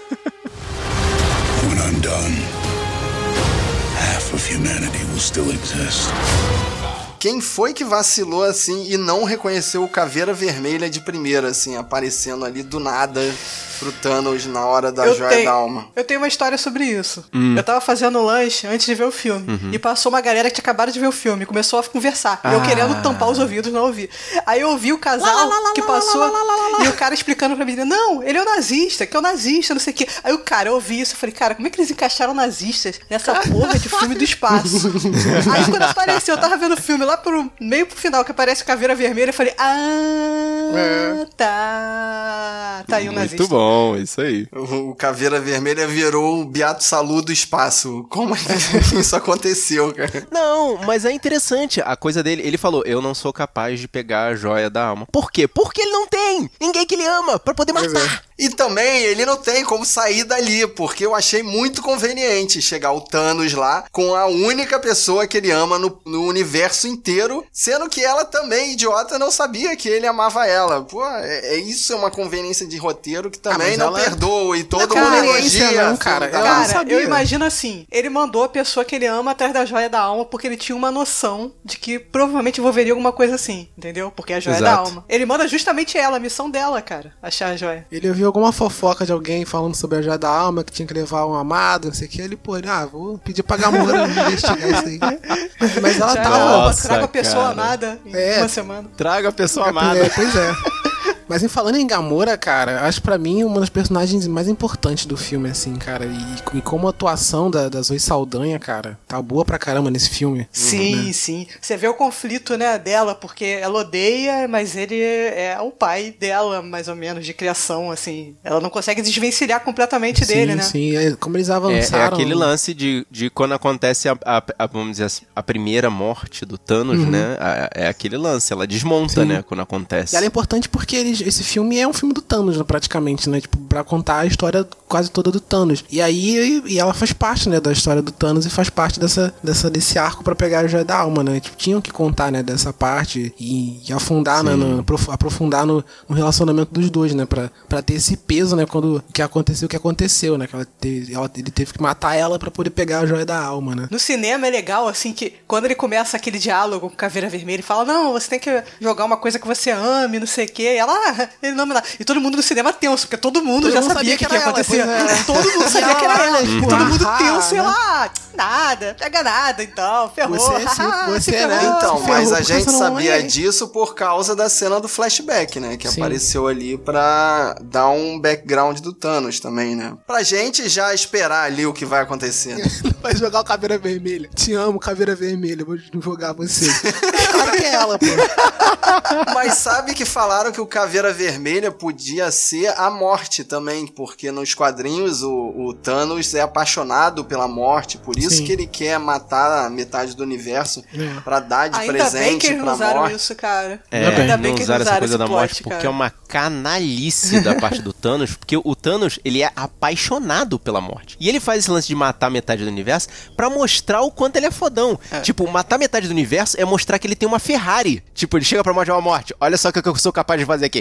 When I'm done, half of humanity will still exist. Quem foi que vacilou assim e não reconheceu o Caveira Vermelha de primeira, assim, aparecendo ali do nada pro Thanos na hora da eu, joia tenho, da alma? eu tenho uma história sobre isso. Hum. Eu tava fazendo lanche antes de ver o filme. Uhum. E passou uma galera que tinha acabado de ver o filme. Começou a conversar. E eu Ah. querendo tampar os ouvidos, não ouvi. Aí eu ouvi o casal que passou. E o cara explicando pra mim: Não, ele é o nazista, que é o nazista, não sei o quê. Aí o cara, eu ouvi isso. Eu falei: Cara, como é que eles encaixaram nazistas nessa porra de filme do espaço? Aí quando apareceu, eu tava vendo o filme lá pro meio pro final, que aparece Caveira Vermelha. Eu falei: Ah, tá. Tá aí o nazista. Muito bom, isso aí. O Caveira Vermelha virou o Beato Salu do espaço. Como é que isso aconteceu, cara? Não, mas é interessante a coisa dele. Ele falou: Eu não sou capaz de pegar a joia da alma. Por quê? Porque ele não tem ninguém que ele ama pra poder matar. E também ele não tem como sair dali, porque eu achei muito conveniente chegar o Thanos lá com a única pessoa que ele ama no, no universo inteiro, sendo que ela também, idiota, não sabia que ele amava ela. Pô, é, é isso é uma conveniência de roteiro que também mas não ela- perdoa e todo Não mundo elogia. não, cara. da- não Cara, sabia. eu imagino assim, ele mandou a pessoa que ele ama atrás da joia da alma porque ele tinha uma noção de que provavelmente envolveria alguma coisa assim, entendeu? Porque é a joia da Exato. alma. Ele manda justamente ela, a missão dela, cara, achar a joia. Ele ouviu alguma fofoca de alguém falando sobre a joia da alma, que tinha que levar um amado, não sei o que. Ele, pô, ah, vou pedir pra Gamora investigar isso aí. Mas ela Já tava. Nossa, traga a pessoa cara. amada em É. uma semana. Traga a pessoa É, amada. pois é. Mas em falando em Gamora, cara, acho pra mim uma das personagens mais importantes do filme, assim, cara. E, e como a atuação da, da Zoe Saldanha, cara, tá boa pra caramba nesse filme. Sim, sim. Você vê o conflito, né, dela, porque ela odeia, mas ele é o pai dela, mais ou menos, de criação, assim. Ela não consegue desvencilhar completamente dele, sim, né? sim. É, como eles É, avançaram. é aquele lance de, de quando acontece a, a- a- vamos dizer assim, a primeira morte do Thanos, né? A- É aquele lance, ela desmonta, Uhum. Sim. né? Quando acontece. E ela é importante porque eles esse, esse filme é um filme do Thanos, né, praticamente, né? Tipo, pra contar a história quase toda do Thanos. E aí e ela faz parte, né, da história do Thanos e faz parte dessa, dessa desse arco pra pegar a joia da alma, né? Tipo, tinham que contar, né, dessa parte e, e afundar, né, no, aprof- aprofundar no, no relacionamento dos dois, né? Pra, pra ter esse peso, né, quando que aconteceu o que aconteceu, né? Que ela teve, ela- ele teve que matar ela pra poder pegar a joia da alma, né? No cinema é legal, assim, que quando ele começa aquele diálogo com Caveira Vermelha, ele fala, não, você tem que jogar uma coisa que você ame, não sei o quê. E ela, ah, ele não me dá. E todo mundo no cinema tenso, porque todo mundo Todo já mundo sabia o que, que ia acontecer. é. Todo mundo sabia que era ela, tipo, todo mundo ah, tenso, e né? ah, nada, pega nada, então, ferrou. Você- se você, se né, ferrou. Então, se mas ferrou a gente sabia é. disso por causa da cena do flashback, né? Que Sim. apareceu ali pra dar um background do Thanos também, né? Pra gente já esperar ali o que vai acontecer. né? Vai jogar o Caveira Vermelha. Te amo, Caveira Vermelha. Vou jogar você. Claro que é ela, pô. Mas sabe que falaram que o Caveira Vermelha podia ser a morte também, porque nos quadrinhos o, o Thanos é apaixonado pela morte, por isso Sim. que ele quer matar a metade do universo É. pra dar de Ainda bem que presente eles não pra usaram morte. isso, cara. É, Ainda não bem que eles usaram essa coisa da plot, morte, porque cara. é uma canalice da parte do Thanos, porque o Thanos, ele é apaixonado pela morte. E ele faz esse lance de matar metade do universo pra mostrar o quanto ele é fodão. Tipo, matar metade do universo é mostrar que ele tem uma Ferrari. Tipo, ele chega pra morte, ó, morte, olha só o que eu sou capaz de fazer aqui.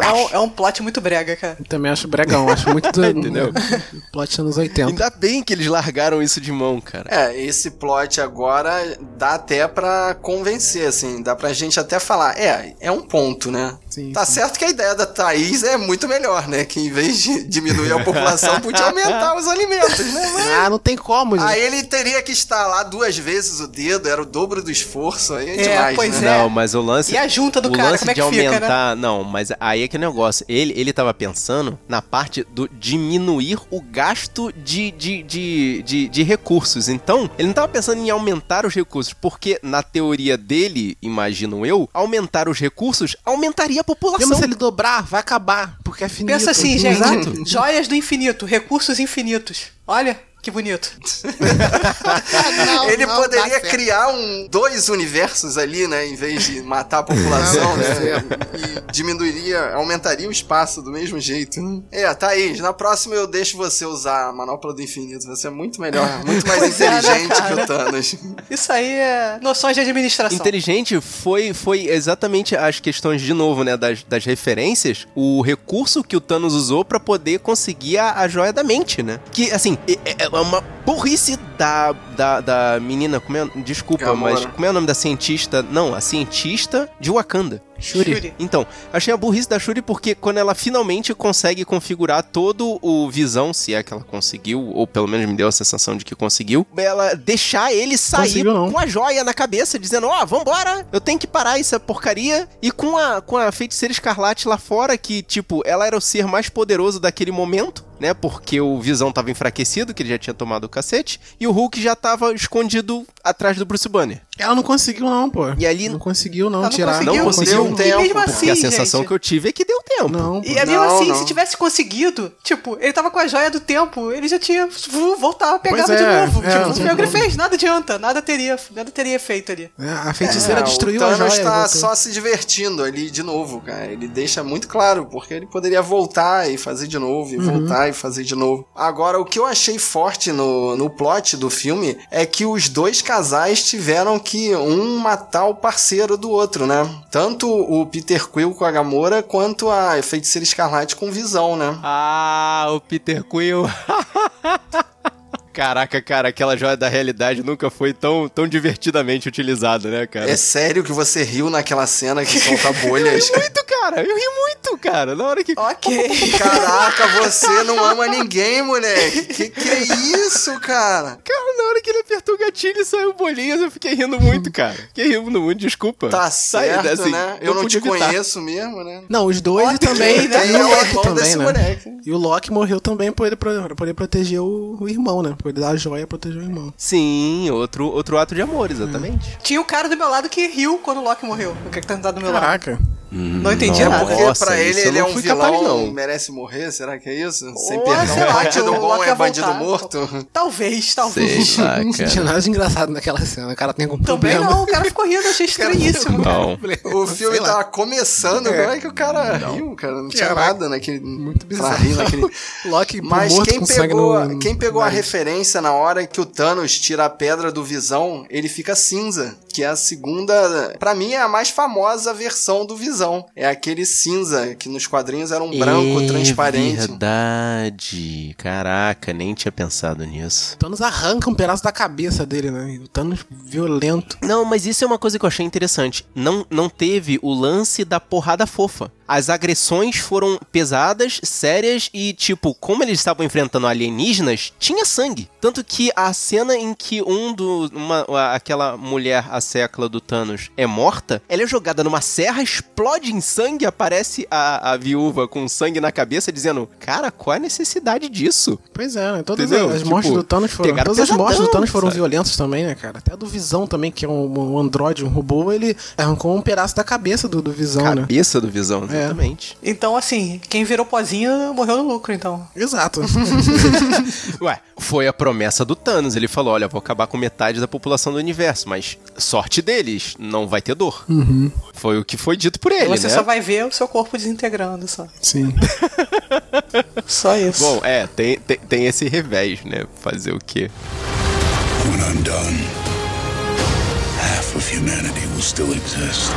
É um, é um plot muito brega, cara. Eu também acho bregão. Acho muito do, Entendeu? plot anos 80. Ainda bem que eles largaram isso de mão, cara. É, esse plot agora dá até pra convencer, assim, dá pra gente até falar, é, é um ponto, né? Sim, tá sim. certo que a ideia da Thaís é muito melhor, né? Que em vez de diminuir a população, podia aumentar os alimentos, né? Mas Ah, não tem como, gente. Aí ele teria que estalar duas vezes o dedo, era o dobro do esforço, aí é, É, demais, pois né? é. Não, mas o lance. E a junta do o cara, lance como é de que fica, né? aumentar. Não, mas aí é que é o negócio. Ele, ele tava pensando na parte do diminuir o gasto de, de, de, de, de recursos. Então, ele não tava pensando em aumentar os recursos, porque na teoria dele, imagino eu, aumentar os recursos aumentaria a população. Mesmo se ele dobrar, vai acabar, porque é finito. Pensa assim, gente. Exato. Joias do infinito, recursos infinitos. Olha, que bonito. Não, Ele não, poderia criar um, dois universos ali, né? Em vez de matar a população, né? E diminuiria, aumentaria o espaço do mesmo jeito. É, Thaís, na próxima eu deixo você usar a manopla do infinito. Você é muito melhor, muito mais é, né, inteligente que cara? o Thanos. Isso aí é noções de administração. Inteligente foi, foi exatamente as questões, de novo, né, das, das referências, o recurso que o Thanos usou pra poder conseguir a, a joia da mente, né? Que, assim, é, é uma burrice da, da, da menina, como é, desculpa, Gamora. mas como é o nome da cientista? Não, a cientista de Wakanda. Shuri. Shuri. Então, achei a burrice da Shuri porque quando ela finalmente consegue configurar todo o visão, se é que ela conseguiu, ou pelo menos me deu a sensação de que conseguiu, ela deixar ele sair Conseguiu, com a joia na cabeça, dizendo, ó, vambora, eu tenho que parar essa porcaria. E com a, com a feiticeira escarlate lá fora, que, tipo, ela era o ser mais poderoso daquele momento, né? Porque o Visão tava enfraquecido, que ele já tinha tomado o cacete, e o Hulk já tava escondido atrás do Bruce Banner. Ela não conseguiu, não, pô. E ali- Não conseguiu, não, Ela não tirar. conseguiu? Não conseguiu Deu tempo, e mesmo assim, Porque a sensação gente, que eu tive é que deu tempo. Não, pô. E é mesmo Não, assim, não. se tivesse conseguido, tipo, ele tava com a joia do tempo, ele já tinha voltava, pegava Pois de é, novo. é, tipo, foi o que fez, nada adianta, nada teria, nada teria feito ali. É, A feiticeira É, destruiu o a Thanos joia. tá só se divertindo ali de novo, cara. Ele deixa muito claro, porque ele poderia voltar e fazer de novo, e Uhum. voltar e fazer de novo. Agora, o que eu achei forte no, no plot do filme é que os dois casais tiveram que um matar o parceiro do outro, né? Tanto o Peter Quill com a Gamora, quanto a Feiticeira Escarlate com Visão, né? Ah, o Peter Quill. Caraca, cara, aquela joia da realidade nunca foi tão, tão divertidamente utilizada, né, cara? É sério que você riu naquela cena que solta bolhas? muito, cara. Eu ri muito, cara. Na hora que. Ok. Caraca, você não ama ninguém, moleque. Que que é isso, cara? Cara, na hora que ele apertou o gatilho e saiu bolinhas, eu fiquei rindo muito, cara. Fiquei rindo muito, desculpa. Tá Sai, certo, assim, né? Eu não te pude evitar. conheço mesmo, né? Não, os dois também, Tem e o o Loki também, desse né? moleque. E o Loki morreu também pra ele, pra poder proteger o, o irmão, né? Pra poder dar a joia proteger o irmão. Sim, outro, outro ato de amor, exatamente. Tinha o cara do meu lado que riu quando o Loki morreu. O cara que tá do meu lado. Caraca. Não entendi É nada. porque Nossa, pra ele ele é não um vilão, capaz, não. merece morrer, será que é isso? Sem Ou, perdão, sei lá, bandido bom é bandido voltar. morto? Talvez, talvez. Sei lá, Não tinha cara. nada de engraçado naquela cena. O cara tem algum Também problema. não, o cara ficou rindo, achei estranhíssimo. cara. Não. O filme Sei lá. tava começando, É. como é que o cara riu, cara? Não tinha Caraca. nada naquele. Muito bizarro. rir naquele. Loki Mas morto quem pegou, no- quem pegou a referência na hora que o Thanos tira a pedra do Visão, ele fica cinza, que é a segunda, Pra mim é a mais famosa versão do Visão. É aquele cinza que nos quadrinhos era um branco é transparente. verdade. Caraca, nem tinha pensado nisso. O Thanos arranca um pedaço da cabeça dele, né? O Thanos violento. Não, mas isso é uma coisa que eu achei interessante. Não, não teve o lance da porrada fofa. As agressões foram pesadas, sérias e, tipo, como eles estavam enfrentando alienígenas, tinha sangue. Tanto que a cena em que um do. Uma, aquela mulher, a secla do Thanos, é morta, ela é jogada numa serra, explode em sangue, aparece a, a viúva com sangue na cabeça, dizendo: Cara, qual é a necessidade disso? Pois é, né? Todas Entendeu? as Tipo, mortes do Thanos foram. Todas as mortes do pesadão, Thanos foram sabe? violentas também, né, cara? Até a do Visão também, que é um, um androide, um robô, ele arrancou um pedaço da cabeça do, do Visão, né? Cabeça do visão, É. exatamente. Então, assim, quem virou pozinho morreu no lucro, então. Exato. Ué, foi a promessa do Thanos. Ele falou: olha, vou acabar com metade da população do universo, mas sorte deles, não vai ter dor. Foi o que foi dito por ele, Você né? só vai ver o seu corpo desintegrando, só. Sim. Só isso. Bom, é, tem, tem, tem esse revés, né? Fazer o quê? When I'm done, half of humanity will still exist.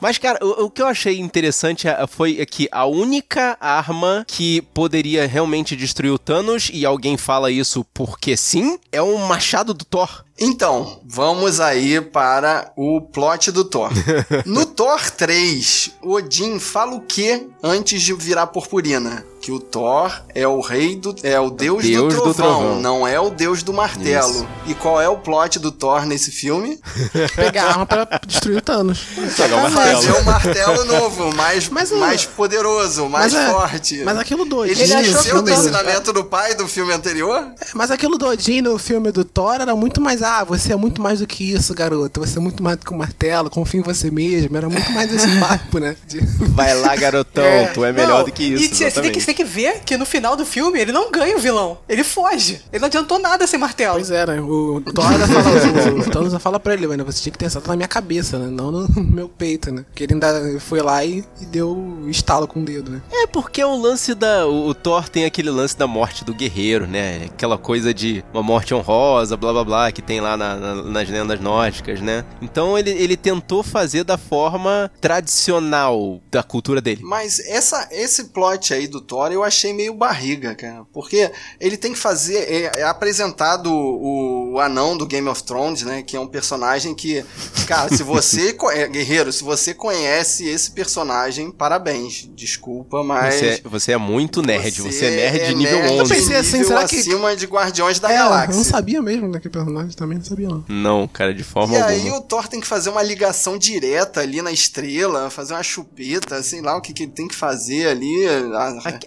Mas, cara, o, o que eu achei interessante é- foi que a única arma que poderia realmente destruir o Thanos, e alguém fala isso porque sim, é o machado do Thor. Então, vamos aí para o plot do Thor. No Thor 3, Odin fala o que antes de virar purpurina? Que o Thor é o rei do. é o deus, Deus do, do trovão, trovão. não é o deus do martelo. Isso. E qual é o plot do Thor nesse filme? Pegar a arma pra destruir o Thanos. Pegar o Fazer martelo. um martelo novo, mais, Mas o- mais poderoso, mais Mas é- forte. Mas aquilo do Odin. Ele Ele achou o ensinamento do pai do filme anterior? Mas aquilo do Odin no filme do Thor era muito mais. Ah, você é muito mais do que isso, garoto. Você é muito mais do que um martelo. Confia em você mesmo. Era muito mais esse papo, né? De- Vai lá, garotão, tu é melhor Não, do que isso. E você tem, que, você tem que ver que no final do filme ele não ganha o vilão. Ele foge. Ele não adiantou nada sem martelo. Pois é, né? O Thor ainda fala, o Thanos ainda fala pra ele, mano, você tinha que ter acertado na minha cabeça, né? Não no meu peito, né? Porque ele ainda foi lá e, e deu estalo com o dedo, né? É porque é o lance da. O, o Thor tem aquele lance da morte do guerreiro, né? Aquela coisa de uma morte honrosa, blá blá blá, que tem lá na- na- nas lendas nórdicas, né? Então ele, ele tentou fazer da forma tradicional da cultura dele. Mas essa, esse plot aí do Thor eu achei meio barriga, cara. Porque ele tem que fazer. É, é apresentado o, o anão do Game of Thrones, né? Que é um personagem que. Cara, se você. é, guerreiro, se você conhece esse personagem, parabéns. Desculpa, mas. Você, é- você é muito nerd, você, é nerd de nível nerd 11. Eu pensei assim, será que- acima de Guardiões da É, eu Galáxia. não sabia mesmo daquele personagem também, não sabia não. Não, cara, de forma E alguma. aí o Thor tem que fazer uma ligação direta ali na estrela, fazer uma chupeta, sei lá o que, que ele tem que fazer ali.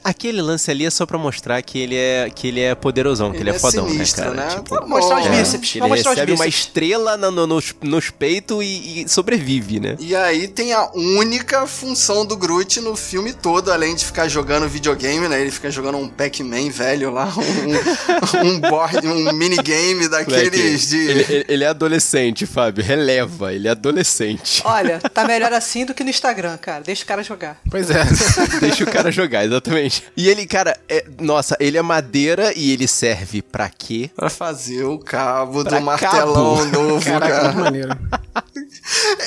Aquele lance ali é só pra mostrar que ele é, que ele é poderosão, que ele, Ele é é fodão, sinistro, né, cara? né? Tipo, mostrar os É, bíceps. ele recebe uma estrela no- no- nos, nos peitos e, e sobrevive, né? E aí tem a única função do Groot no filme todo, além de ficar jogando videogame, né? Ele fica jogando um Pac-Man velho lá, um, um board, um minigame daqueles de. Ele, ele- ele é adolescente, Fábio. Releva, ele é adolescente. Olha, tá melhor assim do que no Instagram, cara. Deixa o cara jogar. Pois é. Deixa o cara jogar, exatamente. E ele, cara, é- nossa, ele é madeira e ele serve pra quê? Pra fazer o cabo Pra do martelão cabo. novo, Caraca, cara. maneiro.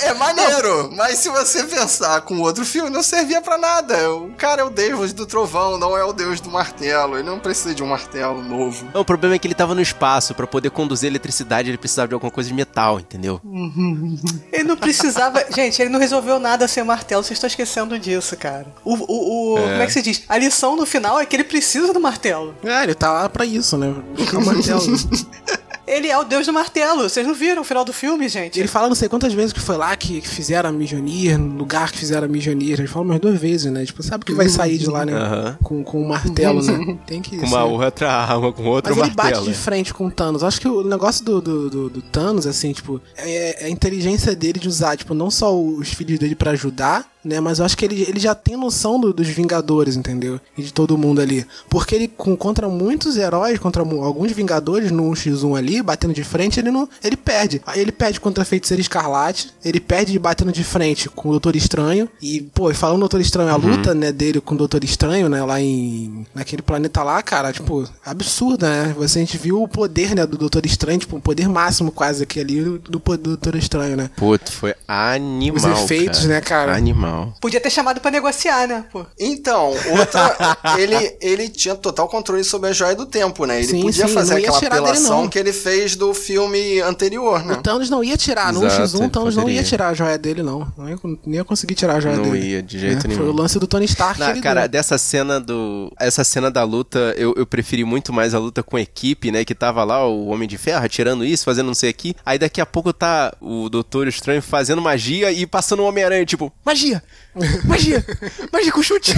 É maneiro, mas se você pensar com outro filme, não servia pra nada. O cara é o deus do trovão, não é o deus do martelo. Ele não precisa de um martelo novo. Não, o problema é que ele tava no espaço. Pra poder conduzir eletricidade, ele precisava de alguma coisa de metal, entendeu? Ele não precisava. Gente, ele não resolveu nada sem martelo. Vocês estão esquecendo disso, cara. O, o, o- Como é que se diz? A lição no final é que ele precisa do martelo. É, ele tá lá pra isso, né? Buscar o martelo. Ele é o deus do martelo. Vocês não viram o final do filme, gente? Ele fala não sei quantas vezes que foi lá que, fizeram a Mijonir, no lugar que fizeram a Mijonir. Ele fala umas duas vezes, né? Tipo, sabe que vai sair de lá, né? Aham. Com, com o martelo, né? Tem que Com uma ser. outra arma, com outro Mas ele bate martelo. de né? frente com o Thanos. Acho que o negócio do, do, do- do Thanos, assim, tipo, é, é a inteligência dele de usar, tipo, não só os filhos dele pra ajudar né? Mas eu acho que ele, ele já tem noção do- dos Vingadores, entendeu? E de todo mundo ali. Porque ele, com, contra muitos heróis, contra alguns Vingadores no 1x1 ali, batendo de frente, ele não. Ele perde. Aí ele perde contra a Feiticeira Escarlate, ele perde batendo de frente com o Doutor Estranho. E, pô, e falando do Doutor Estranho, a luta, né, dele com o Doutor Estranho, né, lá em. naquele planeta lá, cara, tipo, absurda, né? Você, a gente viu o poder, né, do Doutor Estranho, tipo, o poder máximo quase aqui ali do, do, do Doutor Estranho, né? Puto, foi animal. Os efeitos, cara. né, cara? Animal. Podia ter chamado pra negociar, né, pô? Então, outra. ele, ele tinha total controle sobre a joia do tempo, né? Ele Sim, podia sim, fazer não aquela dele, apelação não. que ele fez do filme anterior, O né? Thanos não ia tirar, no Exato, 1x1 o Thanos não ia tirar a joia dele, não. Não ia, não ia conseguir tirar a joia Não dele. ia, de jeito né? nenhum. Foi o lance do Tony Stark ele cara, deu. dessa cena do. Essa cena da luta, eu, eu preferi muito mais a luta com a equipe, né? Que tava lá o Homem de Ferro tirando isso, fazendo não sei aqui. Aí daqui a pouco tá o Doutor Estranho fazendo magia e passando o Homem-Aranha, tipo, magia! Magia! magia com chute!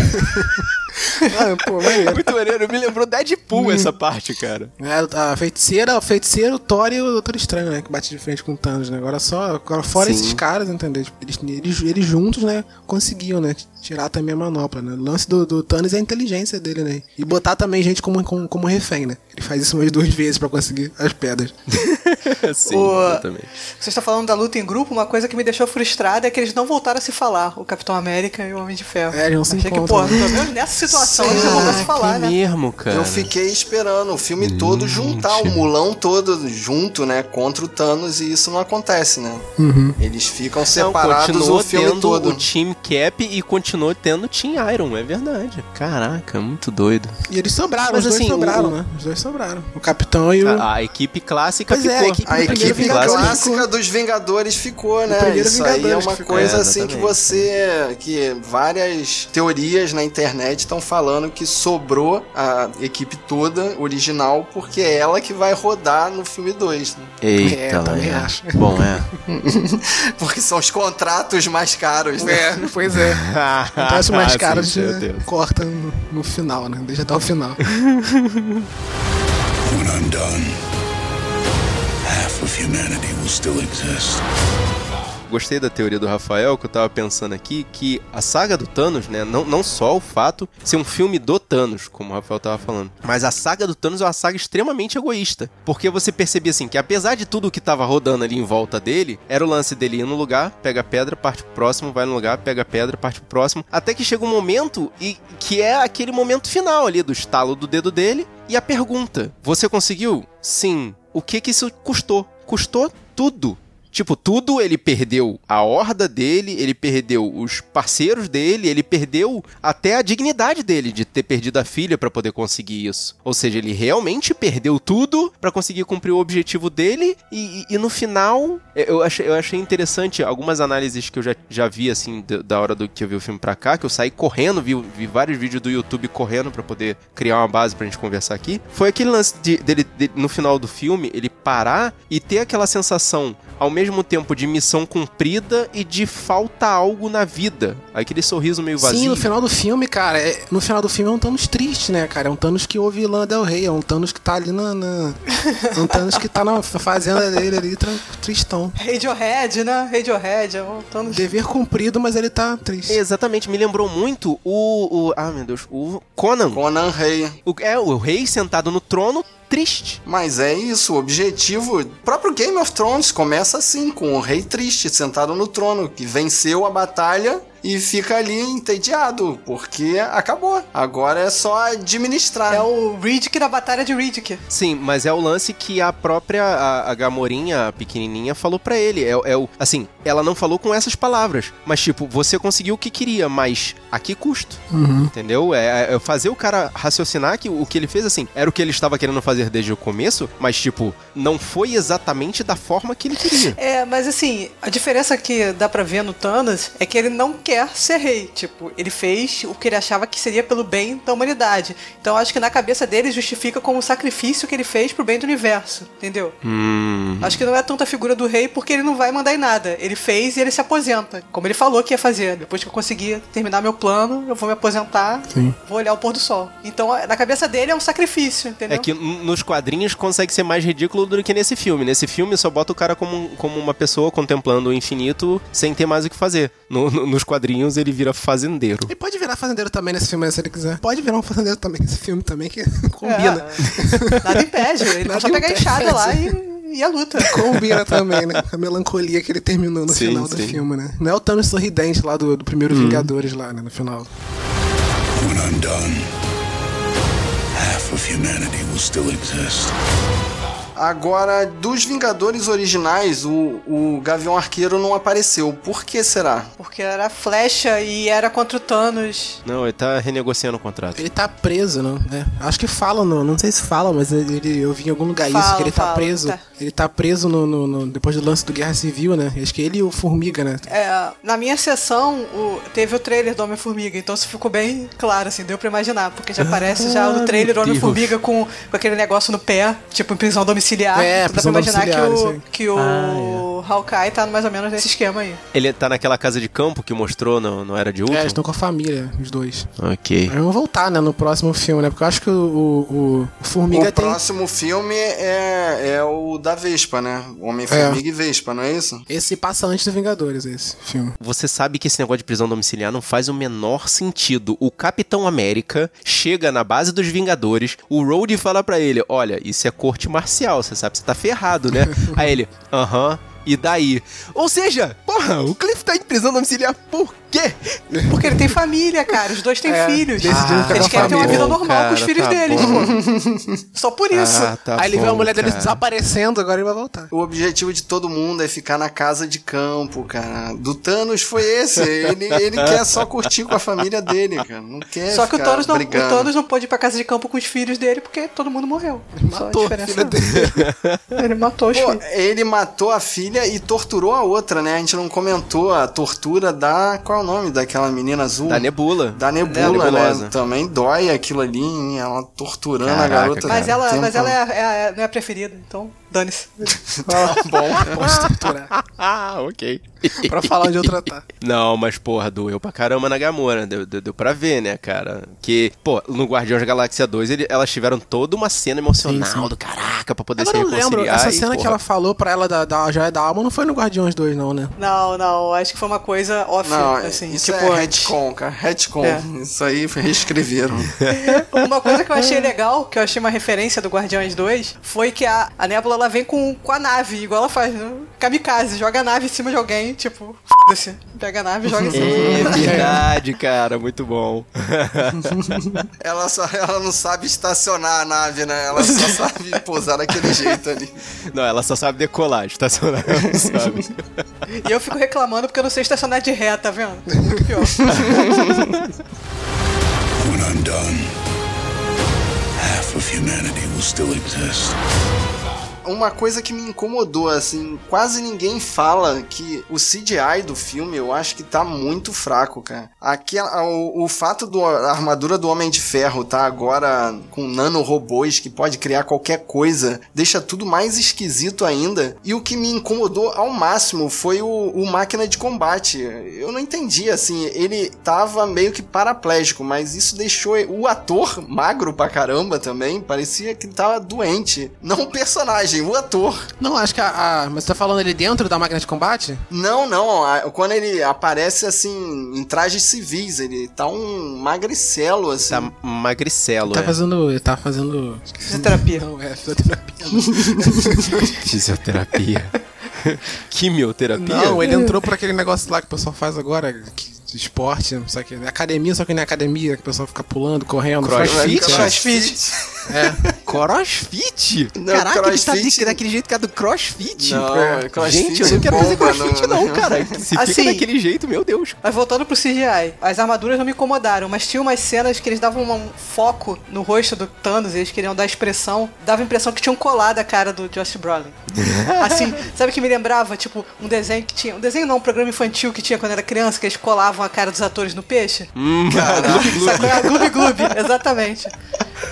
Ah, pô, maneiro. muito maneiro, me lembrou Deadpool essa parte, cara. É, a feiticeira, o feiticeiro, o Thor e o Doutor Estranho, né? Que bate de frente com o Thanos, né? Agora só. Agora fora Sim. esses caras, entendeu? Tipo, Eles, eles, eles juntos, né? Conseguiam, né? Tirar também a manopla, né? O lance do, do Thanos é a inteligência dele, né? E botar também gente como, como, como refém, né? Ele faz isso umas duas vezes pra conseguir as pedras. Sim, O- exatamente. Vocês estão falando da luta em grupo, uma coisa que me deixou frustrada é que eles não voltaram a se falar, o Capitão América e o Homem de Ferro. É, eles não se Achei que, pô, né? pelo menos nessa situação eles não a se falar, que né? mesmo, cara. Eu fiquei esperando o filme todo juntar o mulão todo junto, né? Contra o Thanos e isso não acontece, né? Eles ficam Não, separados continuou o filme tendo todo. o Team Cap e continuou tendo o Team Iron, é verdade. Caraca, muito doido. E eles sobraram, Mas os dois assim, sobraram, o- né? Os dois sobraram. O Capitão e o. A, a equipe clássica Pois é, ficou. a equipe A equipe Vingadores clássica ficou. dos Vingadores ficou, né? primeiro Isso aí é Vingadores uma coisa É, assim que você. Que várias teorias na internet estão falando que sobrou a equipe toda original porque é ela que vai rodar no filme 2. Né? Eita, É, também acho. Bom, é. Porque são os contratos mais caros, né? É, pois é. Então, mais Sim, caro, meu já Deus. corta no, no final, né? Deixa até o final. When I'm done, half of humanity will still exist. Gostei da teoria do Rafael, que eu tava pensando aqui, que a saga do Thanos, né, não, não só o fato de ser um filme do Thanos, como o Rafael tava falando, mas a saga do Thanos é uma saga extremamente egoísta. Porque você percebia assim, que apesar de tudo que tava rodando ali em volta dele, era o lance dele ir no lugar, pega a pedra, parte pro próximo, vai no lugar, pega a pedra, parte pro próximo, até que chega um momento e que é aquele momento final ali do estalo do dedo dele e a pergunta: Você conseguiu? Sim. O que que isso custou? Custou tudo. Tipo, tudo ele perdeu a horda dele, ele perdeu os parceiros dele, ele perdeu até a dignidade dele de ter perdido a filha pra poder conseguir isso. Ou seja, ele realmente perdeu tudo pra conseguir cumprir o objetivo dele e, e- e no final eu achei, eu achei interessante algumas análises que eu já, já vi assim da- hora do que eu vi o filme pra cá, que eu saí correndo, vi, vi vários vídeos do YouTube correndo pra poder criar uma base pra gente conversar aqui. Foi aquele lance de- dele de- no final do filme ele parar e ter aquela sensação ao mesmo tempo de missão cumprida e de falta algo na vida. Aquele sorriso meio vazio. Sim, no final do filme, cara, é- no final do filme é um Thanos triste, né, cara? É um Thanos que ouve Lana Del Rey, é um Thanos que tá ali na. na- é um Thanos que tá na fazenda dele ali, tristão. Radiohead, né? Radiohead, é um Thanos- Dever cumprido, mas ele tá triste. Exatamente, me lembrou muito o, o. Ah, meu Deus, o Conan. Conan Rei. O, é, o rei sentado no trono, triste. Mas é isso, o objetivo. O próprio Game of Thrones começa assim, com o rei triste sentado no trono, que venceu a batalha e fica ali entediado, porque acabou. Agora é só administrar. É o Riddick na batalha de Riddick. Sim, mas é o lance que a própria a, a Gamorinha, a pequenininha, falou pra ele. É, é o assim, ela não falou com essas palavras, mas tipo, você conseguiu o que queria, mas a que custo? Entendeu? É, é fazer o cara raciocinar que o que ele fez assim era o que ele estava querendo fazer desde o começo, mas tipo, não foi exatamente da forma que ele queria. É, mas assim, a diferença que dá pra ver no Thanos é que ele não quer ser rei. Tipo, ele fez o que ele achava que seria pelo bem da humanidade. Então acho que na cabeça dele justifica como um sacrifício que ele fez pro bem do universo. Entendeu? Hum. Acho que não é tanto a figura do rei porque ele não vai mandar em nada. Ele fez e ele se aposenta. Como ele falou que ia fazer. Depois que eu conseguir terminar meu plano, eu vou me aposentar, Sim. vou olhar o pôr do sol. Então, na cabeça dele é um sacrifício, entendeu? É que nos quadrinhos consegue ser mais ridículo do que nesse filme. Nesse filme só bota o cara como, como uma pessoa contemplando o infinito sem ter mais o que fazer. No- no- nos quadrinhos quadrinhos ele vira fazendeiro. Ele pode virar fazendeiro também nesse filme, se ele quiser. Pode virar um fazendeiro também nesse filme também, que combina. É, nada impede. Ele Nada pode só pegar a enxada lá e, e a luta. Combina também, né? A melancolia que ele terminou no Sim, final do sim. filme, né? Não é o Thanos sorridente lá do, do primeiro Vingadores lá, né? No final. When I'm done, half of humanity will still exist. Agora, dos Vingadores originais, o, o Gavião Arqueiro não apareceu. Por que será? Porque era flecha e era contra o Thanos. Não, ele tá renegociando o contrato. Ele tá preso, não? É. Acho que fala, não, não sei se fala, mas ele, eu vi em algum lugar isso, Fala, que ele tá fala, preso. tá. Ele tá preso no, no- no- depois do lance do Guerra Civil, né? Acho que ele e o Formiga, né? É, na minha sessão, o- teve o trailer do Homem-Formiga, então isso ficou bem claro, assim, deu pra imaginar, porque já aparece já no trailer do. Homem-Formiga com, com aquele negócio no pé, tipo em prisão domiciliar. É, Dá pra imaginar que o, que o Hawkeye tá mais ou menos nesse esquema aí. Ele tá naquela casa de campo que mostrou no, no Era de É, Ultron? eles estão com a família, os dois. Ok. Aí vão voltar, né, no próximo filme, né? Porque eu acho que o, o, o Formiga o tem. próximo filme é, é o da Vespa, né? Homem-Formiga e Vespa, não é isso? Esse passa antes do Vingadores, esse filme. Você sabe que esse negócio de prisão domiciliar não faz o menor sentido. O Capitão América chega na base dos Vingadores, o Rhodey fala pra ele: Olha, isso é corte marcial, você sabe, você tá ferrado, né? Aí ele, aham. E daí? Ou seja, porra, o Cliff tá em prisão domiciliar por quê? Porque ele tem família, cara, os dois têm É, filhos. ficar Eles a querem ter uma vida normal com os Cara, filhos tá deles. Só por isso. Ah, tá Aí ele vê a mulher dele cara. desaparecendo, agora ele vai voltar. O objetivo de todo mundo é ficar na casa de campo, cara. Do Thanos foi esse. Ele, ele quer só curtir com a família dele, cara. Não quer Só que o Thanos, não, o brigando. Thanos não pôde ir pra casa de campo com os filhos dele porque todo mundo morreu. Só a Matou a diferença. filha dele. Ele matou os Pô, filhos. ele matou a filha e torturou a outra, né? A gente não comentou a tortura da. Qual é o nome daquela menina azul? Da Nebula. Da Nebula, Nebulosa. né? Também dói aquilo ali, hein? ela torturando a Caraca, garota. cara. Mas ela, mas ela é, a- é a- não é a preferida, então dane-se. Pode torturar. Ah, ok. pra falar onde eu tratar. Não, mas porra, doeu pra caramba na Gamora. Deu, deu, deu pra ver, né, cara? Que, pô, no Guardiões da Galáxia 2, ele- elas tiveram toda uma cena emocional Sim, sim. do caraca pra poder Agora se eu lembro, reconciliar. essa e, cena que porra, ela falou pra ela da, da joia da alma não foi no Guardiões 2, não, né? Não, não, acho que foi uma coisa off, Não, assim, isso tipo é retcon, cara. Retcon. É. Isso aí reescreveram. Uma coisa que eu achei legal, que eu achei uma referência do Guardiões 2, foi que a, a Nebula ela vem com, com a nave, igual ela faz, né? Kamikaze, joga a nave em cima de alguém, tipo, foda-se. Pega a nave e joga em cima. É verdade, cara, muito bom. ela, só, ela não sabe estacionar a nave, né? Ela só sabe pousar daquele jeito ali. Não, ela só sabe decolar, estacionar, ela não sabe. E eu fico reclamando porque eu não sei estacionar de ré, tá vendo? Muito pior. When I'm done, half of humanity will still exist. Uma coisa que me incomodou, assim, quase ninguém fala que o CGI do filme eu acho que tá muito fraco, cara. Aqui, o, o fato da armadura do Homem de Ferro tá agora com nanorobôs que pode criar qualquer coisa, deixa tudo mais esquisito ainda. E o que me incomodou ao máximo foi o, o máquina de combate. Eu não entendi, assim, ele tava meio que paraplégico, mas isso deixou o ator magro pra caramba também, parecia que tava doente. Não o personagem, o ator. Não, acho que a, a- Mas você tá falando ele dentro da máquina de combate? Não, não. a- Quando ele aparece assim, em trajes civis, ele tá um magricelo, assim. Tá magricelo, Tá é. fazendo. Ele tá fazendo. Fisioterapia. Não, é, fisioterapia. Fisioterapia. Quimioterapia? Não, ele entrou por aquele negócio lá que o pessoal faz agora, que, esporte, só que é academia, só que não é academia, que o pessoal fica pulando, correndo. Crossfit? faz- Crossfit. É. Crossfit? Não, Caraca, ele tá crossfit- de- daquele jeito que é do crossfit. Não, É. crossfit Gente, eu não quero fazer crossfit não, não, né? cara. Se fica Assim- daquele jeito, meu Deus. Mas voltando pro CGI, as armaduras não me incomodaram, mas tinha umas cenas que eles davam um foco no rosto do Thanos, eles queriam dar expressão, dava a impressão que tinham colado a cara do Josh Brolin. assim, sabe o que me lembrava? Tipo, um desenho que tinha. Um desenho não, um programa infantil que tinha quando era criança, que eles colavam a cara dos atores no peixe. Hum, é? Gloob Gloob, exatamente.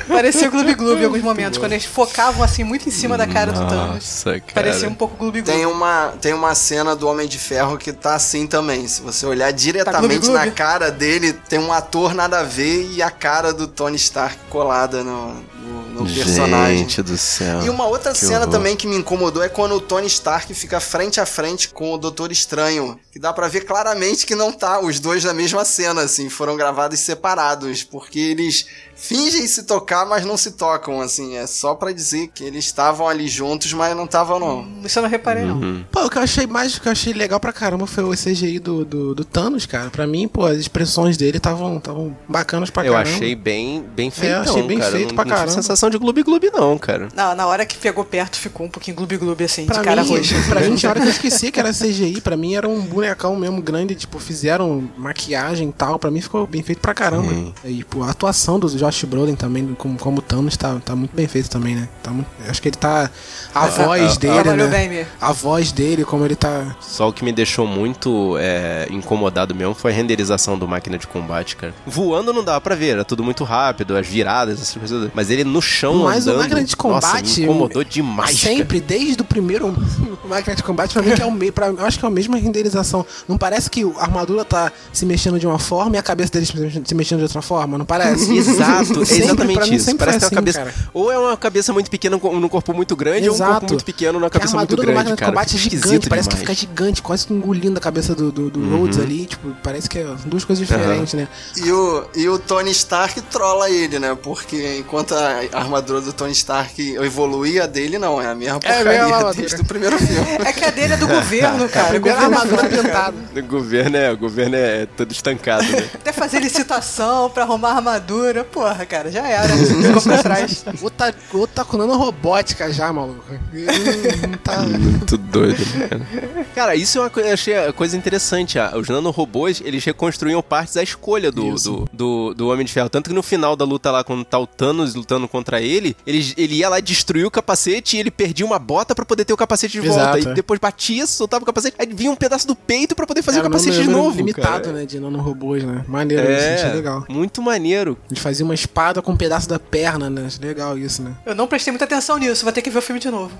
Parecia o Gloob Gloob em alguns momentos, quando eles focavam assim muito em cima da cara do Thanos. Nossa, cara. Parecia um pouco Gloob Gloob. Tem uma, tem uma cena do Homem de Ferro que tá assim também. Se você olhar diretamente gloob, na gloob? cara dele, tem um ator nada a ver e a cara do Tony Stark colada no, no, no personagem. Gente do céu. E uma outra cena horror. também que me incomodou é quando o Tony Stark fica frente a frente com o Doutor Estranho. Que dá pra ver claramente que não tá os dois na mesma cena, assim. Foram gravados separados. Porque eles fingem se tocar, mas não se tocam, assim. É só pra dizer que eles estavam ali juntos, mas não estavam, não. Isso eu não reparei, não. Uhum. Pô, o que eu achei mais, o que eu achei legal pra caramba foi o CGI do, do, do Thanos, cara. Pra mim, pô, as expressões dele estavam estavam bacanas pra Eu caramba. achei bem, bem feitão, achei bem cara. feito não, pra não tive caramba. sensação de gloob-gloob não, cara. Não, na hora que pegou perto ficou um pouquinho gloob-gloob assim, Pra de cara mim, roxa. pra mim, tinha hora que eu esqueci que era CGI. Pra mim, era um bonecão mesmo grande. Tipo, fizeram maquiagem e tal. Pra mim, ficou bem feito pra caramba. E, pô, a atuação do Josh Brolin também, como, como Thanos, tá, tá muito bem feito também, né? Tá muito, acho que ele tá... A voz é, dele, né? bem. A voz dele, como ele tá... Só o que me deixou muito é, incomodado mesmo foi a renderização do máquina de combate, cara. Voando não dava pra ver, era tudo muito rápido, as viradas, essas coisas. Mas ele no chão Mas andando... o máquina de nossa, combate... me incomodou demais, cara. Sempre, desde o primeiro o máquina de combate, pra mim que é o meio. Eu acho que é a mesma renderização. Não parece que a armadura tá se mexendo de uma forma e a cabeça dele se mexendo de outra forma? Não parece? Exato, é Sempre, pra exatamente mim, isso. Parece que é uma assim, cabeça. cara. Ou é uma cabeça muito pequena num corpo muito grande, ou um corpo Exato. muito pequeno numa a cabeça muito armadura do grande, máquina cara. combate é gigante, esquisito parece que demais. fica gigante, quase que engolindo a cabeça do, do, do Uhum. Rhodes ali. Tipo, parece que é duas coisas diferentes, né? E o, e o Tony Stark trola ele, né? Porque enquanto a armadura do Tony Stark evoluía, a dele não. É a mesma É a porcaria mesma armadura. desde o primeiro filme. É que a dele é do governo, cara. Primeira o governo armadura pintada. O governo é, o governo é todo estancado, né? Até fazer licitação pra arrumar armadura. Porra, cara, já era. Ficou pra trás. Ou tá, tá com nanorobótica já, maluco. Ele tá. Muito doido, né, cara? Cara, isso é uma coisa, eu achei a coisa interessante. ah, Os nanorobôs, eles reconstruíam partes à escolha do, do, do, do Homem de Ferro. Tanto que no final da luta lá, quando tá o Thanos lutando contra ele, ele, ele ia lá destruir o capacete e ele perdia uma bota pra poder ter o capacete de volta. Exato, E é. depois batia, soltava o capacete, aí vinha um pedaço do peito pra poder fazer Era o capacete de novo. limitado, cara. né? De nanorobôs, né? Maneiro isso, É, legal. muito maneiro. Ele fazia uma espada com um pedaço da perna, né? Legal isso, né? Eu não prestei muita atenção nisso, vou ter que ver o filme de novo.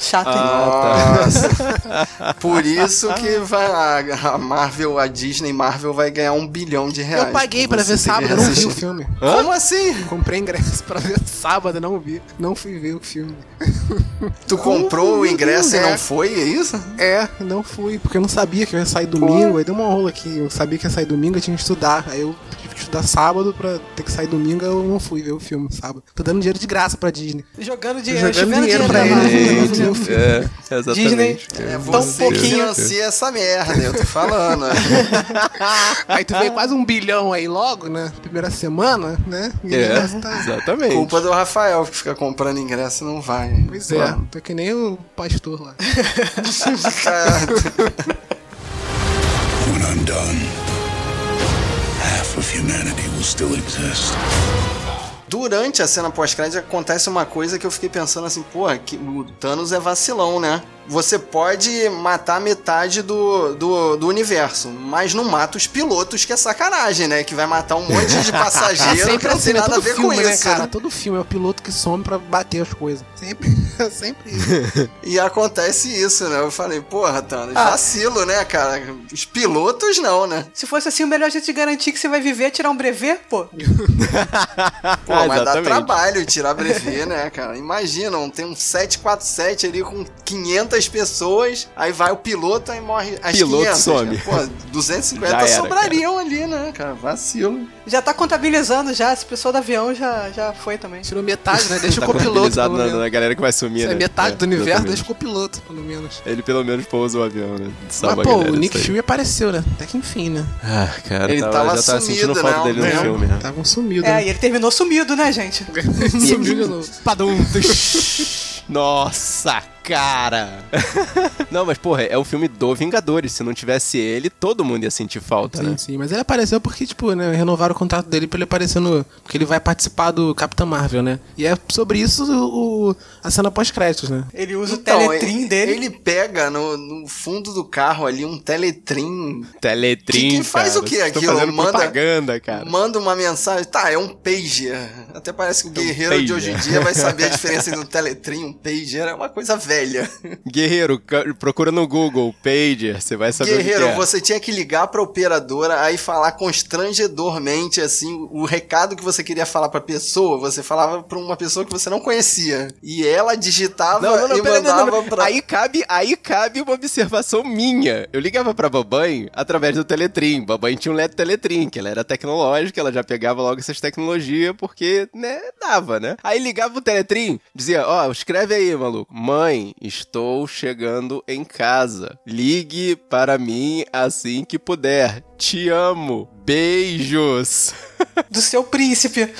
Chato, hein? Ah, Nossa. Por isso que vai, a Marvel, a Disney Marvel vai ganhar um bilhão de reais. Eu paguei pra ver sábado, não vi o filme. Como assim? Comprei ingresso pra ver sábado, não vi. Não fui ver o filme. Tu comprou o ingresso e É. não foi, é isso? É, não fui, porque eu não sabia que eu ia sair domingo. Aí deu uma rola aqui. Eu sabia que ia sair domingo, eu tinha que estudar. Aí eu estudar sábado pra ter que sair domingo, eu não fui ver o filme sábado. Tô dando dinheiro de graça pra Disney. Jogando dinheiro, Jogando dinheiro dinheiro pra na ele. Marvel. Gente, Jogando dinheiro. É, exatamente. Disney. É Tão você que pouquinho. financia essa merda, eu tô falando. Aí tu veio quase um bilhão aí logo, né? Primeira semana, né? E É, tá- exatamente. Culpa do Rafael que fica comprando ingresso e não vai. Pois é, tô que nem o pastor lá. When I'm done, half of humanity will still exist. Durante a cena pós-crédito acontece uma coisa que eu fiquei pensando assim, porra, que o Thanos é vacilão, né? Você pode matar metade do, do, do universo, mas não mata os pilotos, que é sacanagem, né? Que vai matar um monte de passageiro que não tem né? nada a Todo ver filme, com né, isso. cara? né? Todo filme é o piloto que some pra bater as coisas. Sempre, sempre isso. E acontece isso, né? Eu falei, porra, Thanos, Ah. vacilo, né, cara? Os pilotos não, né? Se fosse assim, o melhor jeito de garantir que você vai viver é tirar um brevet, pô. Pô, Ah, mas dá trabalho tirar brevet, né, cara? Imagina, um- tem um 747 ali com 500 pessoas, aí vai o piloto e morre as Piloto 500. some. Cara. Pô, 250 Já era, sobrariam ali, né, cara? Vacilo. Já tá contabilizando já, esse pessoal do avião já, já foi também. Tirou metade, né? Deixa Tá o copiloto, na, na galera que vai sumir, Isso é né? metade É, do universo, exatamente. deixa o copiloto, pelo menos. Ele pelo menos pousa o avião, né? Mas, Salva a pô, galera o Nick. Fury apareceu, né? Até que enfim, né? Ah, cara, Ele tava, tava já tava sentindo sumido, falta né? dele no É. filme, né? Tava um sumido, É, né? e ele terminou sumido, né, gente? Sumiu de novo. Padum. Nossa, cara! não, mas porra, é o filme do Vingadores. Se não tivesse ele, todo mundo ia sentir falta, Sim, né? sim, mas ele apareceu porque, tipo, né, renovaram o contrato dele pra ele aparecer no. Porque ele vai participar do Capitão Marvel, né? E é sobre isso o, o- a cena pós-créditos, né? Ele usa Então, o teletrim ele, dele. Ele pega no, no fundo do carro ali um teletrim. Teletrim, Que- que faz cara. o tão aquilo? fazendo Manda- propaganda, cara. Manda uma mensagem. Tá, é um pager. Até parece que o guerreiro de pager. hoje em dia vai saber a diferença entre um teletrim e um pager. É uma coisa velha velha. Guerreiro, procura no Google, pager, você vai saber Guerreiro, o que, é. você tinha que ligar pra operadora aí falar constrangedormente assim o recado que você queria falar pra pessoa, você falava pra uma pessoa que você não conhecia. E ela digitava Não, não, não, e pera, não, mandava não, não. pra Aí cabe, aí cabe uma observação minha. Eu ligava pra babãe através do Teletrim. Babãe tinha um LED Teletrim, que ela era tecnológica, ela já pegava logo essas tecnologias, porque, né, dava, né? Aí ligava o Teletrim, dizia, ó, escreve aí, maluco. Mãe, estou chegando em casa. Ligue para mim assim que puder. Te amo. Beijos. Do seu príncipe.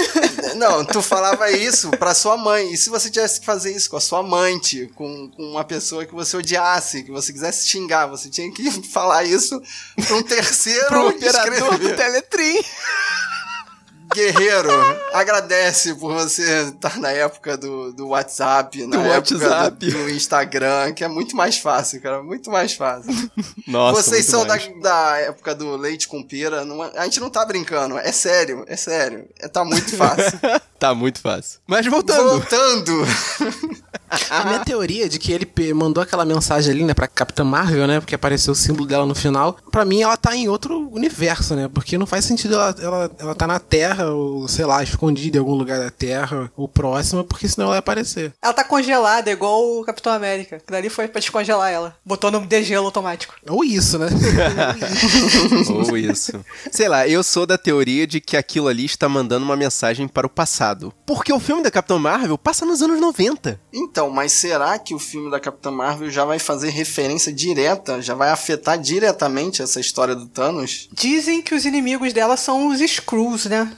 Não, tu falava isso pra sua mãe. E se você tivesse que fazer isso com a sua amante, com, com uma pessoa que você odiasse, que você quisesse xingar, você tinha que falar isso pra um terceiro Pro operador do. Teletrim. Guerreiro, agradece por você estar na época do, do WhatsApp, na Do época WhatsApp. Do, do Instagram, que é muito mais fácil, cara, muito mais fácil. Nossa, Vocês são da, da época do leite com pera, não é- a gente não tá brincando, é sério, é sério, é, tá muito fácil. Tá muito fácil. Mas voltando. Voltando, A minha teoria de que ele mandou aquela mensagem ali, né, pra Capitã Marvel, né, porque apareceu o símbolo dela no final, pra mim ela tá em outro universo, né, porque não faz sentido ela, ela, ela tá na Terra, ou sei lá, escondida em algum lugar da Terra, ou próxima, porque senão ela ia aparecer. Ela tá congelada, igual o Capitão América. Que dali foi pra descongelar ela. Botou no degelo automático. Ou isso, né? Ou isso. Sei lá, eu sou da teoria de que aquilo ali está mandando uma mensagem para o passado. Porque o filme da Capitão Marvel passa nos anos 90. Então, mas será que o filme da Capitã Marvel já vai fazer referência direta, já vai afetar diretamente essa história do Thanos? Dizem que os inimigos dela são os Skrulls, né?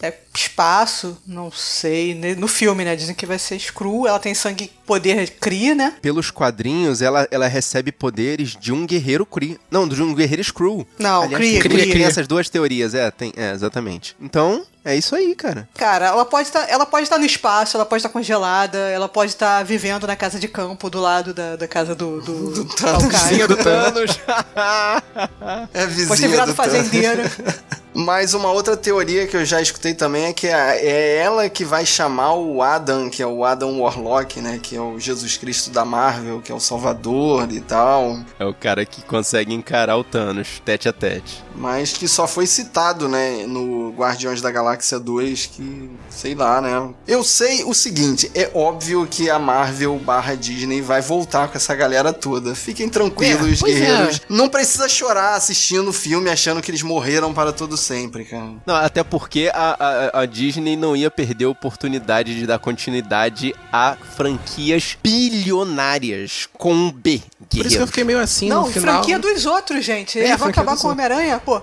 É espaço, não sei. né? No filme, né? Dizem que vai ser Skrull. Ela tem sangue poder Kree, né? Pelos quadrinhos, ela, ela recebe poderes de um guerreiro Kree. Não, de um guerreiro Skrull. Não, Aliás, Kree, tem, Kree. tem essas duas teorias, é, tem, é, exatamente. Então, é isso aí, cara. Cara, ela pode estar, ela pode estar no espaço, ela pode estar congelada, ela pode estar vivendo na casa de campo do lado da, da casa do do, do Vizinha do Thanos. É vizinha Pode ter virado Thanos. fazendeira. Mas uma outra teoria que eu já escutei também é que é é ela que vai chamar o Adam, que é o Adam Warlock, né? Que é o Jesus Cristo da Marvel, que é o Salvador e tal. é o cara que consegue encarar o Thanos, tete a tete. Mas que só foi citado, né? No Guardiões da Galáxia 2, que sei lá, né? Eu sei o seguinte: é óbvio que a Marvel barra Disney vai voltar com essa galera toda. Fiquem tranquilos, É, é. guerreiros. Não precisa chorar assistindo o filme achando que eles morreram para todo sempre, cara. Não, até porque a, a, a Disney não ia perder a oportunidade de dar continuidade a franquias bilionárias com um B. Por isso que eu Guerreiro. fiquei meio assim Não, no final. franquia dos outros, gente. Eles É, vão acabar com o. Homem-Aranha, pô.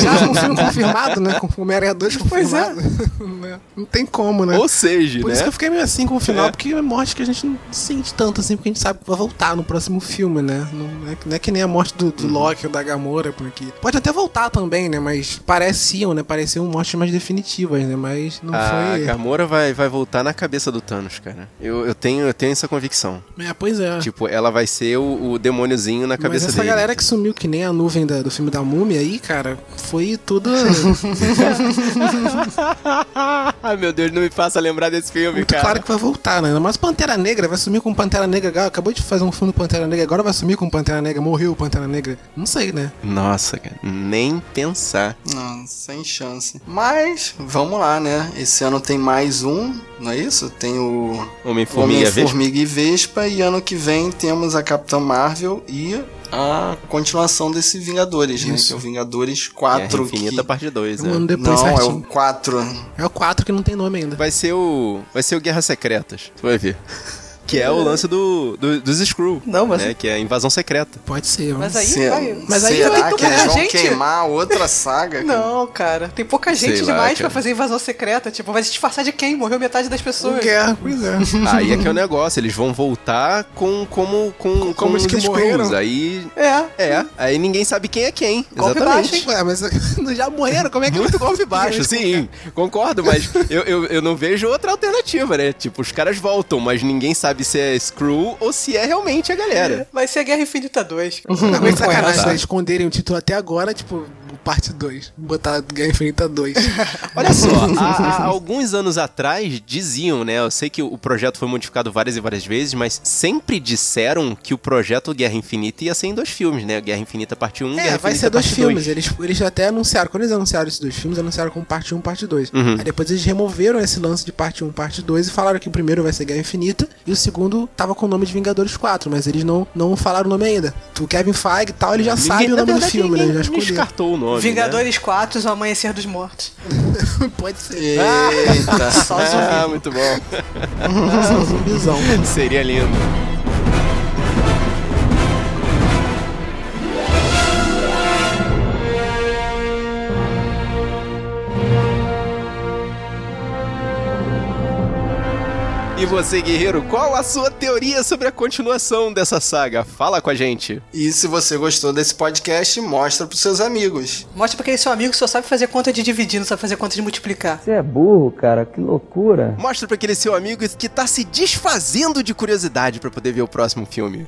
Já com o filme confirmado, né? Com o Homem-Aranha 2 Pois é. confirmado. Né? Não tem como, né? Ou seja, Por né? isso que eu fiquei meio assim com o final, É. porque é morte que a gente não sente tanto assim, porque a gente sabe que vai voltar no próximo filme, né? Não é, não é que nem a morte do, Uhum. do Loki ou da Gamora, porque. Pode até voltar também, né? Mas pareciam, né? Pareciam mortes mais definitivas, né? Mas não A foi. Gamora vai, vai voltar na cabeça do Thanos, cara. Eu, eu, tenho, eu tenho essa convicção. É, pois é. Tipo, ela vai ser o, o demôniozinho na Mas cabeça essa dele. galera que sumiu que nem a nuvem da- do filme da Múmia aí, cara, foi tudo Ai, meu Deus, não me faça lembrar desse filme, muito cara. claro que vai voltar, né? Mas Pantera Negra vai sumir com Pantera Negra. Acabou de fazer um filme do Pantera Negra, agora vai sumir com Pantera Negra. Morreu o Pantera Negra. Não sei, né? Nossa, cara. Nem pensar. Não, sem chance. Mas, vamos lá, né? Esse ano tem mais um, não é isso? Tem o Homem-Formiga Vespa. Homem-Formiga e Vespa. E ano que vem temos a Capitã Marvel e a continuação desse Vingadores, né? Isso. Que é o Vingadores Guerra 4. Infinita, que... parte 2, Um ano né? depois Não, é o 4. É o 4 que não tem nome ainda. Vai ser o. Vai ser o Guerras Secretas. Tu vai ver. Que é o lance do, do- dos Skrull. Não, mas- Né? Que é a invasão secreta. Pode ser. Mas aí Se- vai. Mas aí será vai que eles pouca vão gente. queimar outra saga? cara? Não, cara. Tem pouca gente lá, demais cara. pra fazer invasão secreta. Tipo, vai se disfarçar de quem? Morreu metade das pessoas. Guerra, pois é. Aí é que é o negócio, eles vão voltar com como com, como os os que Skrulls. morreram. Aí É. é, aí ninguém sabe quem é quem. Golpe Exatamente. baixo, Ué, mas já morreram, como é que Muito golpe baixo, sim, concordo, mas eu, eu, eu não vejo outra alternativa, né? Tipo, os caras voltam, mas ninguém sabe se é Screw ou se é realmente a galera. Vai ser a Guerra Infinita 2. Não, é sacanagem, Tá. né? Esconderem o título até agora, tipo, parte 2. Botar Guerra Infinita 2. Olha só, há, há alguns anos atrás diziam, né? Eu sei que o projeto foi modificado várias e várias vezes, mas sempre disseram que o projeto Guerra Infinita ia ser em dois filmes, né? Guerra Infinita parte 1 É, Guerra vai Infinita ser dois filmes. 2. Eles, eles até anunciaram. Quando eles anunciaram esses dois filmes, anunciaram como parte 1 parte 2. Uhum. Aí depois eles removeram esse lance de parte 1 parte 2 e falaram que o primeiro vai ser Guerra Infinita e o segundo tava com o nome de Vingadores 4, mas eles não, não falaram o nome ainda. O Kevin Feige e tal, ele já sabe o nome do verdade, filme, né? ninguém Já escolheu. descartou o nome. Né? Vingadores 4, o Amanhecer dos Mortos. Pode ser. Eita. Só zumbi. Ah, muito bom. Só um zumbizão. Seria lindo. E você, guerreiro, qual a sua teoria sobre a continuação dessa saga? Fala com a gente. E se você gostou desse podcast, mostra pros seus amigos. Mostra pra aquele seu amigo que só sabe fazer conta de dividir, não sabe fazer conta de multiplicar. Você é burro, cara, que loucura. Mostra pra aquele seu amigo que tá se desfazendo de curiosidade pra poder ver o próximo filme.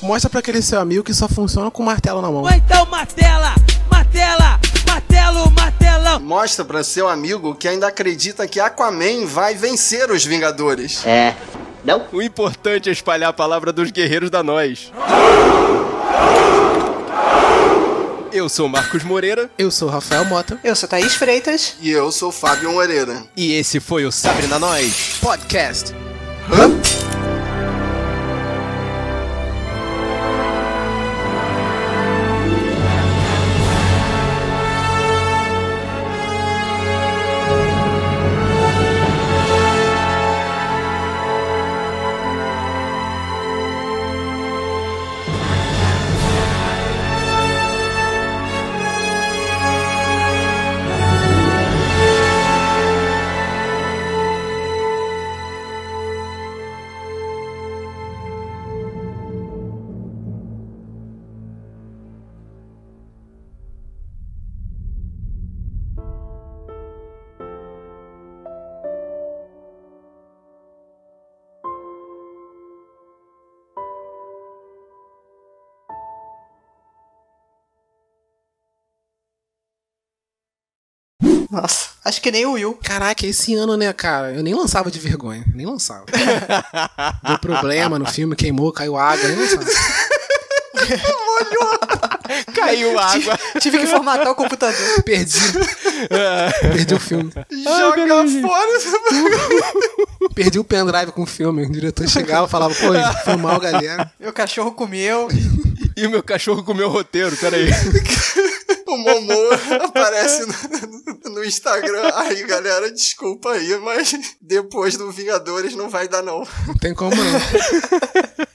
Mostra pra aquele seu amigo que só funciona com martelo na mão. Ou então martela, martela, martelo, martelão. Mostra pra seu amigo que ainda acredita que Aquaman vai vencer os Vingadores. É. Não? O importante é espalhar a palavra dos guerreiros da nós. Eu sou Marcos Moreira Eu sou Rafael Mota. Eu sou Thaís Freitas. E eu sou Fábio Moreira. e esse foi o Sabrina Nós. Podcast. Nossa, acho que nem o Will. Caraca, esse ano, né, cara? Eu nem lançava de vergonha. Nem lançava. Deu problema no filme, queimou, caiu água. Nem lançava. Caiu água. Tive que formatar o computador. Perdi. Perdi o filme. Joga fora. Perdi o pendrive com o filme. O diretor chegava e falava, pô, foi mal, galera. Meu cachorro comeu. E o meu cachorro comeu o roteiro, peraí. O Momô aparece no, no Instagram. Aí, galera, desculpa aí, mas depois do Vingadores não vai dar, não. Não tem como não.